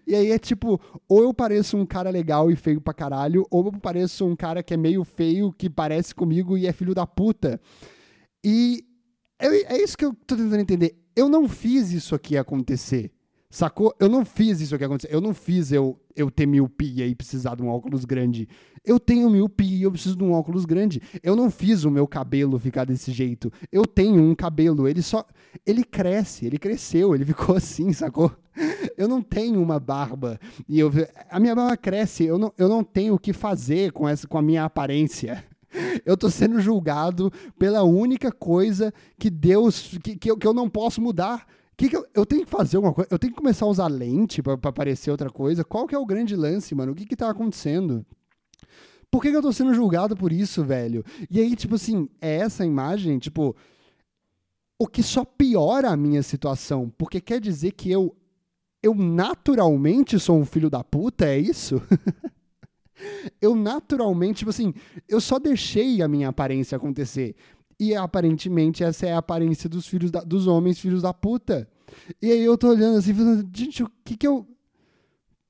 E aí é tipo, ou eu pareço um cara legal e feio pra caralho, ou eu pareço um cara que é meio feio, que parece comigo e é filho da puta. E é, é isso que eu tô tentando entender eu não fiz isso aqui acontecer. Sacou? Eu não fiz isso aqui acontecer. Eu não fiz eu, eu ter miopia e precisar de um óculos grande. Eu tenho miopia e eu preciso de um óculos grande. Eu não fiz o meu cabelo ficar desse jeito. Eu tenho um cabelo. Ele só. Ele cresce, ele cresceu, ele ficou <laughs> assim, sacou? Eu não tenho uma barba. E eu, a minha barba cresce. Eu não, eu não tenho o que fazer com, essa, com a minha aparência. <laughs> Eu estou sendo julgado pela única coisa que Deus. que, que, eu, que eu não posso mudar. Que que eu, eu, tenho que fazer alguma coisa? Eu tenho que começar a usar lente para parecer outra coisa? Qual que é o grande lance, mano? O que que tá acontecendo? Por que, que eu tô sendo julgado por isso, velho? E aí, tipo assim, é essa imagem, tipo. O que só piora a minha situação. Porque quer dizer que eu. Eu naturalmente sou um filho da puta, é isso? <laughs> eu naturalmente, tipo assim, eu só deixei a minha aparência acontecer. E aparentemente essa é a aparência dos filhos da, dos homens, filhos da puta. E aí eu tô olhando assim, falando, gente, o que que eu. O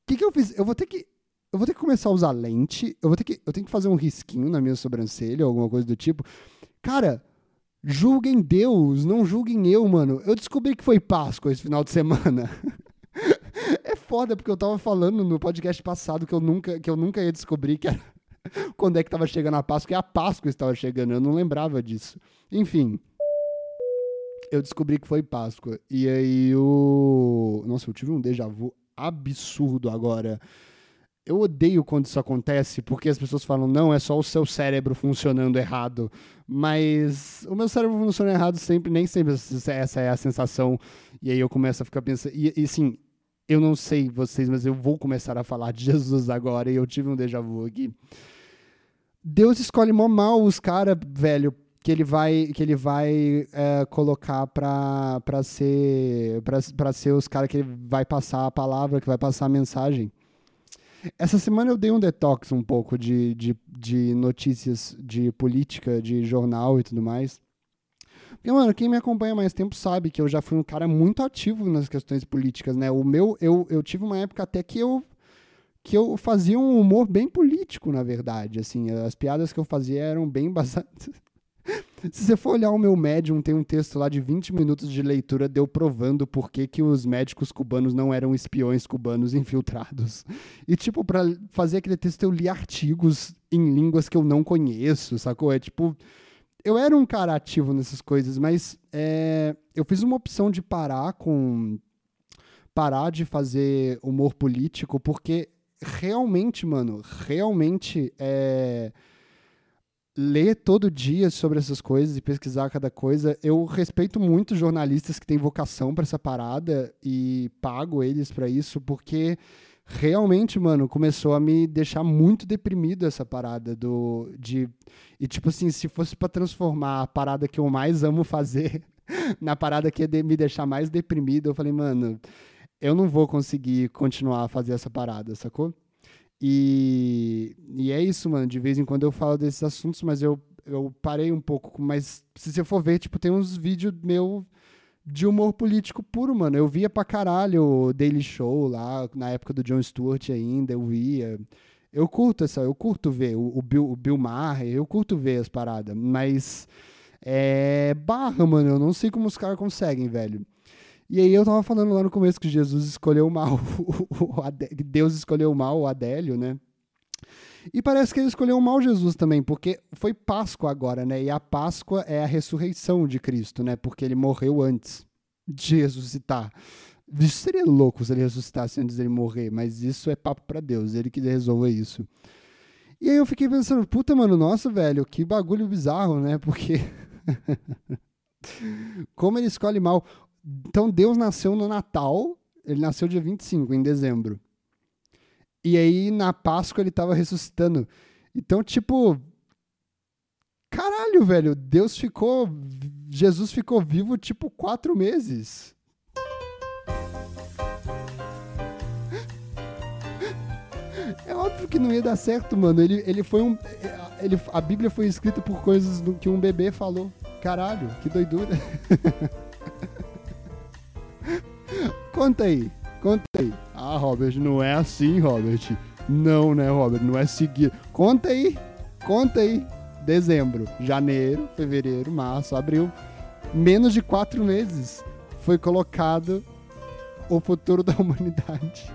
que que eu fiz? Eu vou ter que. Eu vou ter que começar a usar lente. Eu vou ter que. Eu tenho que fazer um risquinho na minha sobrancelha, alguma coisa do tipo. Cara, julguem Deus, não julguem eu, mano. Eu descobri que foi Páscoa esse final de semana. <laughs> foda, porque eu tava falando no podcast passado que eu nunca, que eu nunca ia descobrir que era <laughs> quando é que tava chegando a Páscoa, e a Páscoa estava chegando, eu não lembrava disso. Enfim, eu descobri que foi Páscoa. E aí o. Nossa, eu tive um déjà vu absurdo agora. Eu odeio quando isso acontece, porque as pessoas falam, não, é só o seu cérebro funcionando errado. Mas o meu cérebro funciona errado sempre, nem sempre essa é a sensação. E aí eu começo a ficar pensando. E, e assim, eu não sei vocês, mas eu vou começar a falar de <laughs> Jesus agora, e eu tive um déjà vu aqui. Deus escolhe mó mal os caras, velho, que ele vai que ele vai é, colocar para para ser para ser os caras que ele vai passar a palavra que vai passar a mensagem essa semana eu dei um detox um pouco de, de, de notícias de política de jornal e tudo mais porque mano quem me acompanha mais tempo sabe que eu já fui um cara muito ativo nas questões políticas né o meu eu, eu tive uma época até que eu que eu fazia um humor bem político, na verdade. Assim, as piadas que eu fazia eram bem baseadas <laughs> Se você for olhar o meu médium, tem um texto lá de 20 minutos de leitura deu provando por que, que os médicos cubanos não eram espiões cubanos <laughs> infiltrados. E, tipo, para fazer aquele texto, eu li artigos em línguas que eu não conheço, sacou? É tipo. Eu era um cara ativo nessas coisas, mas é, eu fiz uma opção de parar com. parar de fazer humor político, porque realmente, mano, realmente é ler todo dia sobre essas coisas e pesquisar cada coisa. Eu respeito muito jornalistas que têm vocação para essa parada e pago eles para isso, porque realmente, mano, começou a me deixar muito deprimido essa parada do de e tipo assim, se fosse para transformar a parada que eu mais amo fazer <laughs> na parada que ia de, me deixar mais deprimido, eu falei, mano, eu não vou conseguir continuar a fazer essa parada, sacou? E, e é isso, mano. De vez em quando eu falo desses assuntos, mas eu, eu parei um pouco. Mas se você for ver, tipo, tem uns vídeos meu de humor político puro, mano. Eu via pra caralho o Daily Show lá, na época do Jon Stewart ainda, eu via. Eu curto essa, eu curto ver o, o, Bill, o Bill Maher, eu curto ver as paradas, mas é barra, mano. Eu não sei como os caras conseguem, velho. E aí eu tava falando lá no começo que Jesus escolheu mal, <laughs> que Deus escolheu mal o Adélio, né? E parece que ele escolheu mal Jesus também, porque foi Páscoa agora, né? E a Páscoa é a ressurreição de Cristo, né? Porque ele morreu antes de ressuscitar. Isso seria louco se ele ressuscitasse antes de ele morrer, mas isso é papo para Deus, ele que resolva isso. E aí eu fiquei pensando, puta, mano, nossa, velho, que bagulho bizarro, né? Porque. <laughs> Como ele escolhe mal. Então Deus nasceu no Natal, ele nasceu dia 25, em dezembro. E aí na Páscoa ele estava ressuscitando. Então, tipo. Caralho, velho, Deus ficou. Jesus ficou vivo, tipo, quatro meses. É óbvio que não ia dar certo, mano. Ele, ele foi um. Ele, a Bíblia foi escrita por coisas que um bebê falou. Caralho, que doidura. <laughs> Conta aí, conta aí. Ah, Robert, não é assim, Robert. Não, né, Robert? Não é seguir. Conta aí, conta aí. Dezembro, janeiro, fevereiro, março, abril. Menos de quatro meses foi colocado o futuro da <laughs> humanidade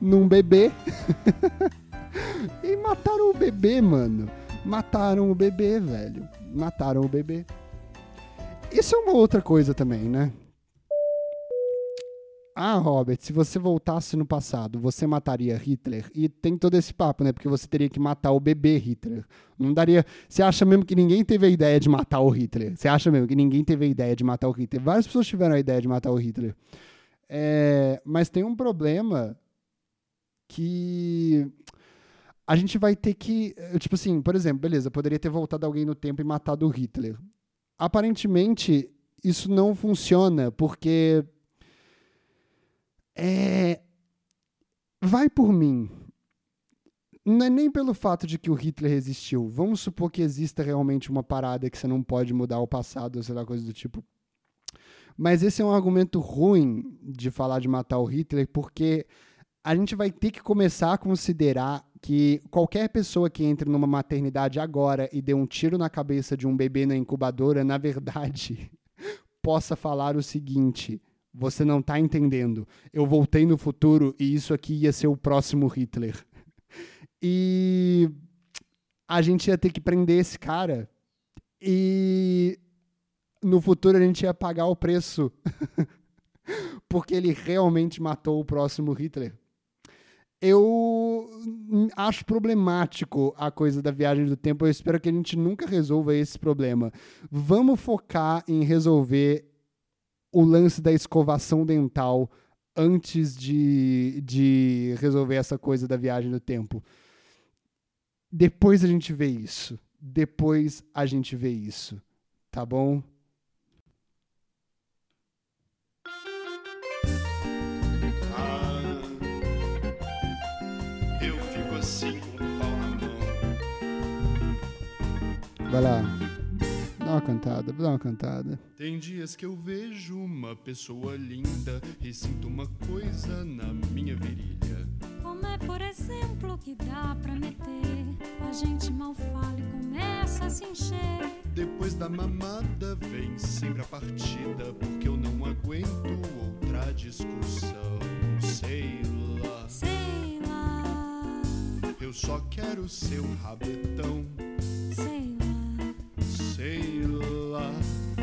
num bebê. <laughs> e mataram o bebê, mano. Mataram o bebê, velho. Mataram o bebê. Isso é uma outra coisa também, né? Ah, Robert, se você voltasse no passado, você mataria Hitler? E tem todo esse papo, né? Porque você teria que matar o bebê Hitler. Não daria. Você acha mesmo que ninguém teve a ideia de matar o Hitler? Você acha mesmo que ninguém teve a ideia de matar o Hitler? Várias pessoas tiveram a ideia de matar o Hitler. É... Mas tem um problema que a gente vai ter que. Tipo assim, por exemplo, beleza, poderia ter voltado alguém no tempo e matado o Hitler. Aparentemente, isso não funciona, porque é, vai por mim. Não é nem pelo fato de que o Hitler existiu. Vamos supor que exista realmente uma parada que você não pode mudar o passado, ou sei lá, coisa do tipo. Mas esse é um argumento ruim de falar de matar o Hitler, porque a gente vai ter que começar a considerar que qualquer pessoa que entre numa maternidade agora e dê um tiro na cabeça de um bebê na incubadora, na verdade, <laughs> possa falar o seguinte: Você não tá entendendo. Eu voltei no futuro e isso aqui ia ser o próximo Hitler. <laughs> E a gente ia ter que prender esse cara. E no futuro a gente ia pagar o preço. <laughs> Porque ele realmente matou o próximo Hitler. Eu acho problemático a coisa da viagem do tempo. Eu espero que a gente nunca resolva esse problema. Vamos focar em resolver o lance da escovação dental antes de, de resolver essa coisa da viagem do tempo. Depois a gente vê isso. Depois a gente vê isso. Tá bom? Ah, eu fico assim com o pau na mão. Vai lá. Dá uma cantada, dá uma cantada. Tem dias que eu vejo uma pessoa linda e sinto uma coisa na minha virilha. Como é, por exemplo, que dá pra meter? A gente mal fala e começa a se encher. Depois da mamada vem sempre a partida, porque eu não aguento outra discussão. Sei lá, Sei lá, eu só quero seu rabetão. sei lá, Sei lá,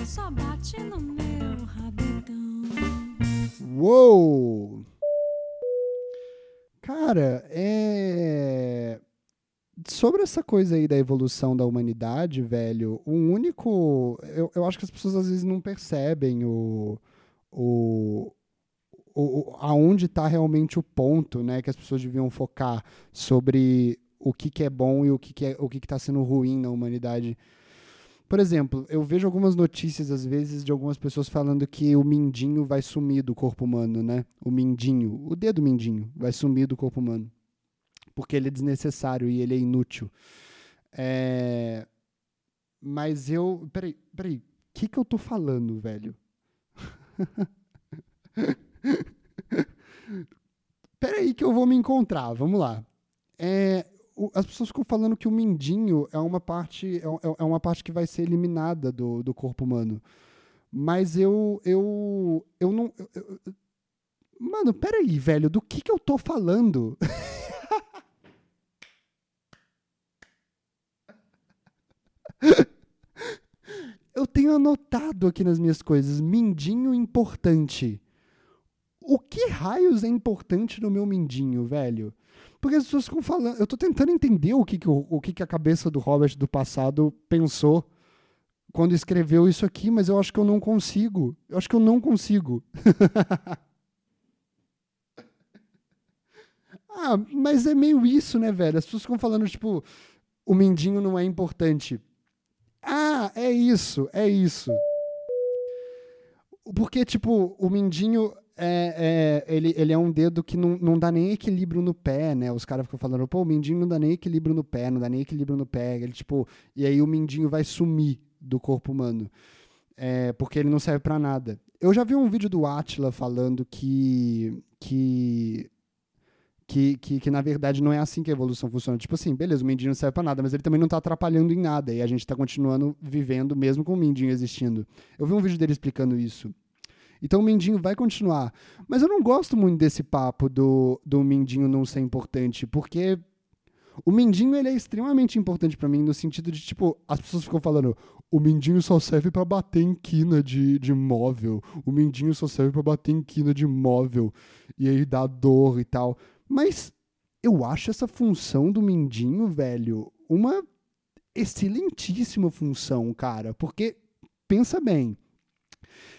só bate no meu rabetão. Uou! Cara, é. Sobre essa coisa aí da evolução da humanidade, velho, o único. Eu, eu acho que as pessoas às vezes não percebem o o, o- aonde está realmente o ponto, né, que as pessoas deviam focar sobre o que, que é bom e o que, que é o que está sendo ruim na humanidade. Por exemplo, eu vejo algumas notícias às vezes de algumas pessoas falando que o mindinho vai sumir do corpo humano, né? O mindinho, o dedo mindinho vai sumir do corpo humano. Porque ele é desnecessário e ele é inútil. É... Mas eu. Peraí, peraí. O que, que eu tô falando, velho? <laughs> peraí, que eu vou me encontrar. Vamos lá. É, o- as pessoas ficam falando que o mindinho é uma parte, é, é- é uma parte que vai ser eliminada do, do corpo humano. Mas eu. Eu. Eu não. eu- eu- mano, peraí, velho, do que, que eu tô falando? <laughs> eu tenho anotado aqui nas minhas coisas, mindinho importante. O que raios é importante no meu mindinho, velho? Porque as pessoas ficam falando. Eu tô tentando entender o que, que, o, o que, que a cabeça do Robert do passado pensou quando escreveu isso aqui, mas eu acho que eu não consigo. Eu acho que eu não consigo. <laughs> ah, mas é meio isso, né, velho? As pessoas ficam falando, tipo, o mindinho não é importante. Ah, é isso, é isso. Porque, tipo, o mindinho é, é- ele, ele é um dedo que não, não dá nem equilíbrio no pé, né? Os caras ficam falando, pô, o mindinho não dá nem equilíbrio no pé, não dá nem equilíbrio no pé. Ele, tipo, e aí o mindinho vai sumir do corpo humano. É, porque ele não serve pra nada. Eu já vi um vídeo do Atila falando que. que que, que, que na verdade não é assim que a evolução funciona. Tipo assim, beleza, o mindinho não serve pra nada, mas ele também não tá atrapalhando em nada. E a gente tá continuando vivendo mesmo com o mindinho existindo. Eu vi um vídeo dele explicando isso. Então o mindinho vai continuar. Mas eu não gosto muito desse papo do, do mindinho não ser importante, porque o mindinho ele é extremamente importante pra mim no sentido de, tipo, as pessoas ficam falando o mindinho só serve pra bater em quina de, de móvel. O mindinho só serve pra bater em quina de móvel. E aí dá dor e tal. Mas eu acho essa função do mindinho, velho, uma excelentíssima função, cara. Porque, pensa bem,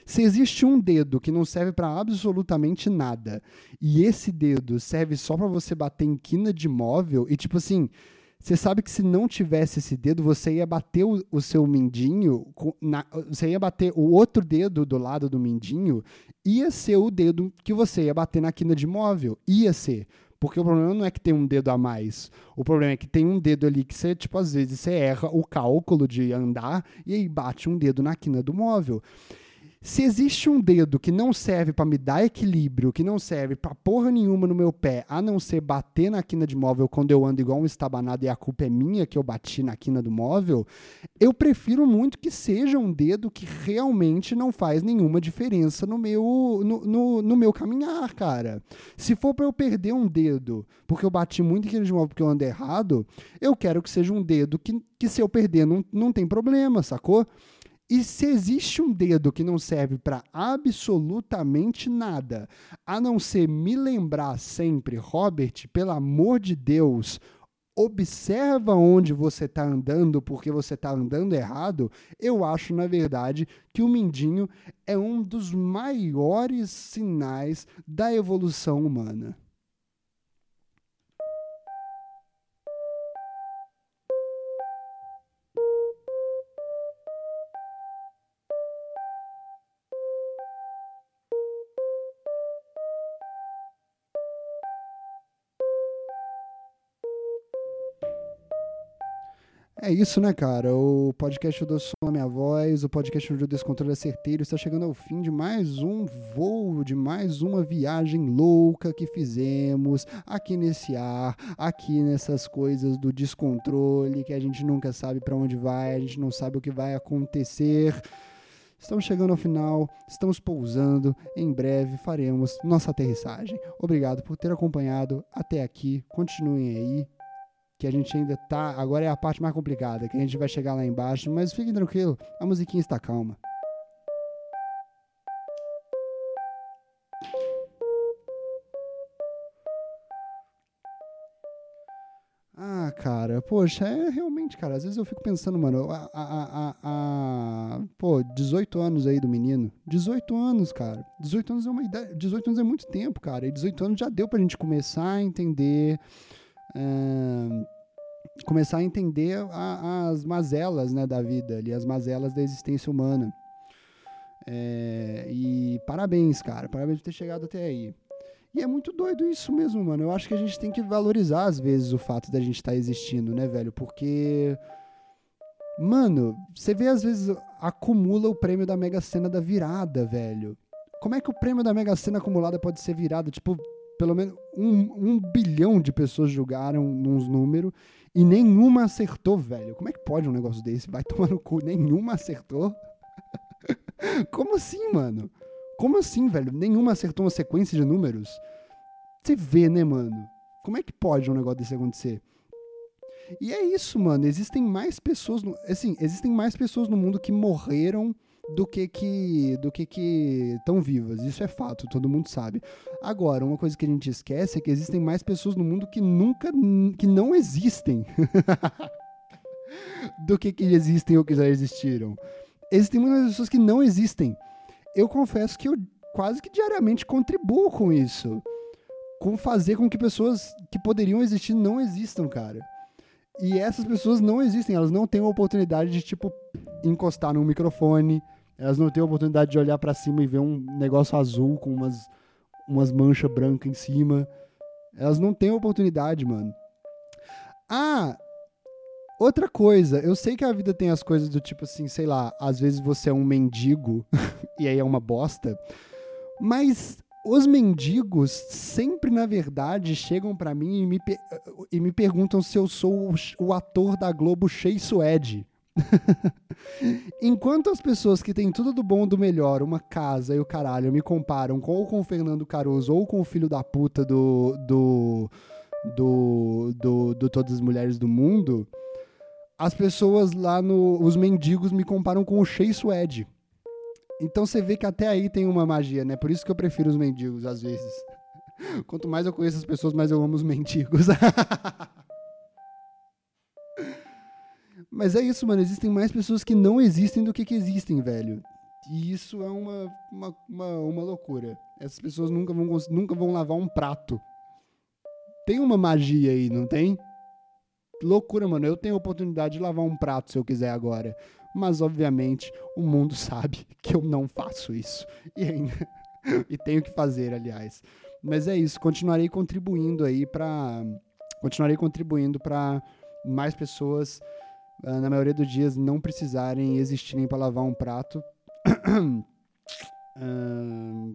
se existe um dedo que não serve pra absolutamente nada e esse dedo serve só pra você bater em quina de móvel e tipo assim, você sabe que se não tivesse esse dedo, você ia bater o, o seu mindinho, na- você ia bater o outro dedo do lado do mindinho, ia ser o dedo que você ia bater na quina de móvel. Ia ser. Porque o problema não é que tem um dedo a mais. O problema é que tem um dedo ali que você, tipo, às vezes você erra o cálculo de andar e aí bate um dedo na quina do móvel. Se existe um dedo que não serve pra me dar equilíbrio, que não serve pra porra nenhuma no meu pé, a não ser bater na quina de móvel quando eu ando igual um estabanado e a culpa é minha que eu bati na quina do móvel, eu prefiro muito que seja um dedo que realmente não faz nenhuma diferença no meu, no, no, no meu caminhar, cara. Se for pra eu perder um dedo porque eu bati muito em quina de móvel porque eu ando errado, eu quero que seja um dedo que, que se eu perder não, não tem problema, sacou? E se existe um dedo que não serve para absolutamente nada, a não ser me lembrar sempre, Robert, pelo amor de Deus, observa onde você está andando porque você está andando errado, eu acho, na verdade, que o mindinho é um dos maiores sinais da evolução humana. É isso, né, cara? O podcast do Som a Minha Voz, o podcast do Descontrole é Certeiro está chegando ao fim de mais um voo, de mais uma viagem louca que fizemos aqui nesse ar, aqui nessas coisas do descontrole, que a gente nunca sabe para onde vai, a gente não sabe o que vai acontecer. Estamos chegando ao final, estamos pousando, em breve faremos nossa aterrissagem. Obrigado por ter acompanhado até aqui, continuem aí, que a gente ainda tá. Agora é a parte mais complicada, que a gente vai chegar lá embaixo, mas fiquem tranquilo, a musiquinha está calma. Ah, cara, poxa, é realmente, cara, às vezes eu fico pensando, mano, a, a, a, a, pô, 18 anos aí do menino, 18 anos, cara, 18 anos é uma idade, 18 anos é muito tempo, cara, e 18 anos já deu pra gente começar a entender começar a entender a, as mazelas né, da vida, ali, as mazelas da existência humana. É, e parabéns, cara, parabéns por ter chegado até aí. E é muito doido isso mesmo, mano. Eu acho que a gente tem que valorizar, às vezes, o fato da gente estar tá existindo, né, velho? Porque. Mano, você vê, às vezes, acumula o prêmio da Mega Sena da virada, velho. Como é que o prêmio da Mega Sena acumulada pode ser virado? Tipo, pelo menos um, um bilhão de pessoas julgaram uns números e nenhuma acertou, velho. Como é que pode um negócio desse? Vai tomar no cu, nenhuma acertou? <laughs> Como assim, mano? Como assim, velho? Nenhuma acertou uma sequência de números? Você vê, né, mano? Como é que pode um negócio desse acontecer? E é isso, mano. Existem mais pessoas, no... assim, existem mais pessoas no mundo que morreram do que que do que que estão vivas. Isso é fato, todo mundo sabe. Agora, uma coisa que a gente esquece é que existem mais pessoas no mundo que nunca que não existem. <laughs> do que que existem ou que já existiram. Existem muitas pessoas que não existem. Eu confesso que eu quase que diariamente contribuo com isso. Com fazer com que pessoas que poderiam existir não existam, cara. E essas pessoas não existem, elas não têm a oportunidade de, tipo, encostar num microfone, elas não têm a oportunidade de olhar para cima e ver um negócio azul com umas, umas manchas brancas em cima. Elas não têm a oportunidade, mano. Ah, outra coisa, eu sei que a vida tem as coisas do tipo assim, sei lá, às vezes você é um mendigo <laughs> e aí é uma bosta, mas os mendigos sempre, na verdade, chegam para mim e me, e me perguntam se eu sou o, o ator da Globo Shea Suede. <laughs> Enquanto as pessoas que têm tudo do bom do melhor, uma casa e o caralho, me comparam com, ou com o Fernando Caruso ou com o filho da puta do. do. do. do, do Todas as Mulheres do Mundo, as pessoas lá no. os mendigos me comparam com o Shea Suede. Então você vê que até aí tem uma magia, né? Por isso que eu prefiro os mendigos, às vezes. <laughs> Quanto mais eu conheço as pessoas, mais eu amo os mendigos. <laughs> Mas é isso, mano. Existem mais pessoas que não existem do que que existem, velho. E isso é uma, uma, uma, uma loucura. Essas pessoas nunca vão, nunca vão lavar um prato. Tem uma magia aí, não tem? Loucura, mano. Eu tenho a oportunidade de lavar um prato se eu quiser agora. Mas, obviamente, o mundo <laughs> sabe que eu não faço isso. E ainda. <laughs> e tenho que fazer, aliás. Mas é isso. Continuarei contribuindo aí para. Continuarei contribuindo para mais pessoas na maioria dos dias, não precisarem existirem para lavar um prato. <clears throat> Ahn,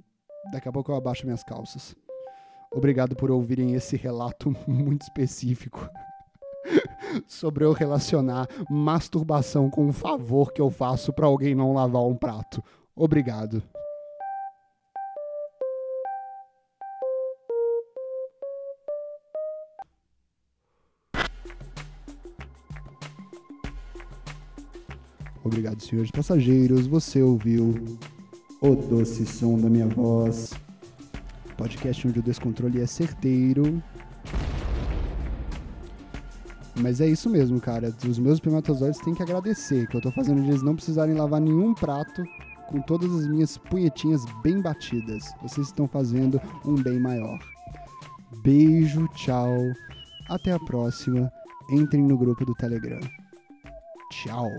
daqui a pouco eu abaixo minhas calças. Obrigado por ouvirem esse relato <laughs> muito específico <laughs> sobre eu relacionar masturbação com um favor que eu faço pra alguém não lavar um prato. Obrigado. Obrigado, senhores passageiros. Você ouviu o doce som da minha voz. Podcast onde o descontrole é certeiro. Mas é isso mesmo, cara. Os meus espermatozoides têm que agradecer que eu tô fazendo eles não precisarem lavar nenhum prato com todas as minhas punhetinhas bem batidas. Vocês estão fazendo um bem maior. Beijo, tchau. Até a próxima. Entrem no grupo do Telegram. Tchau.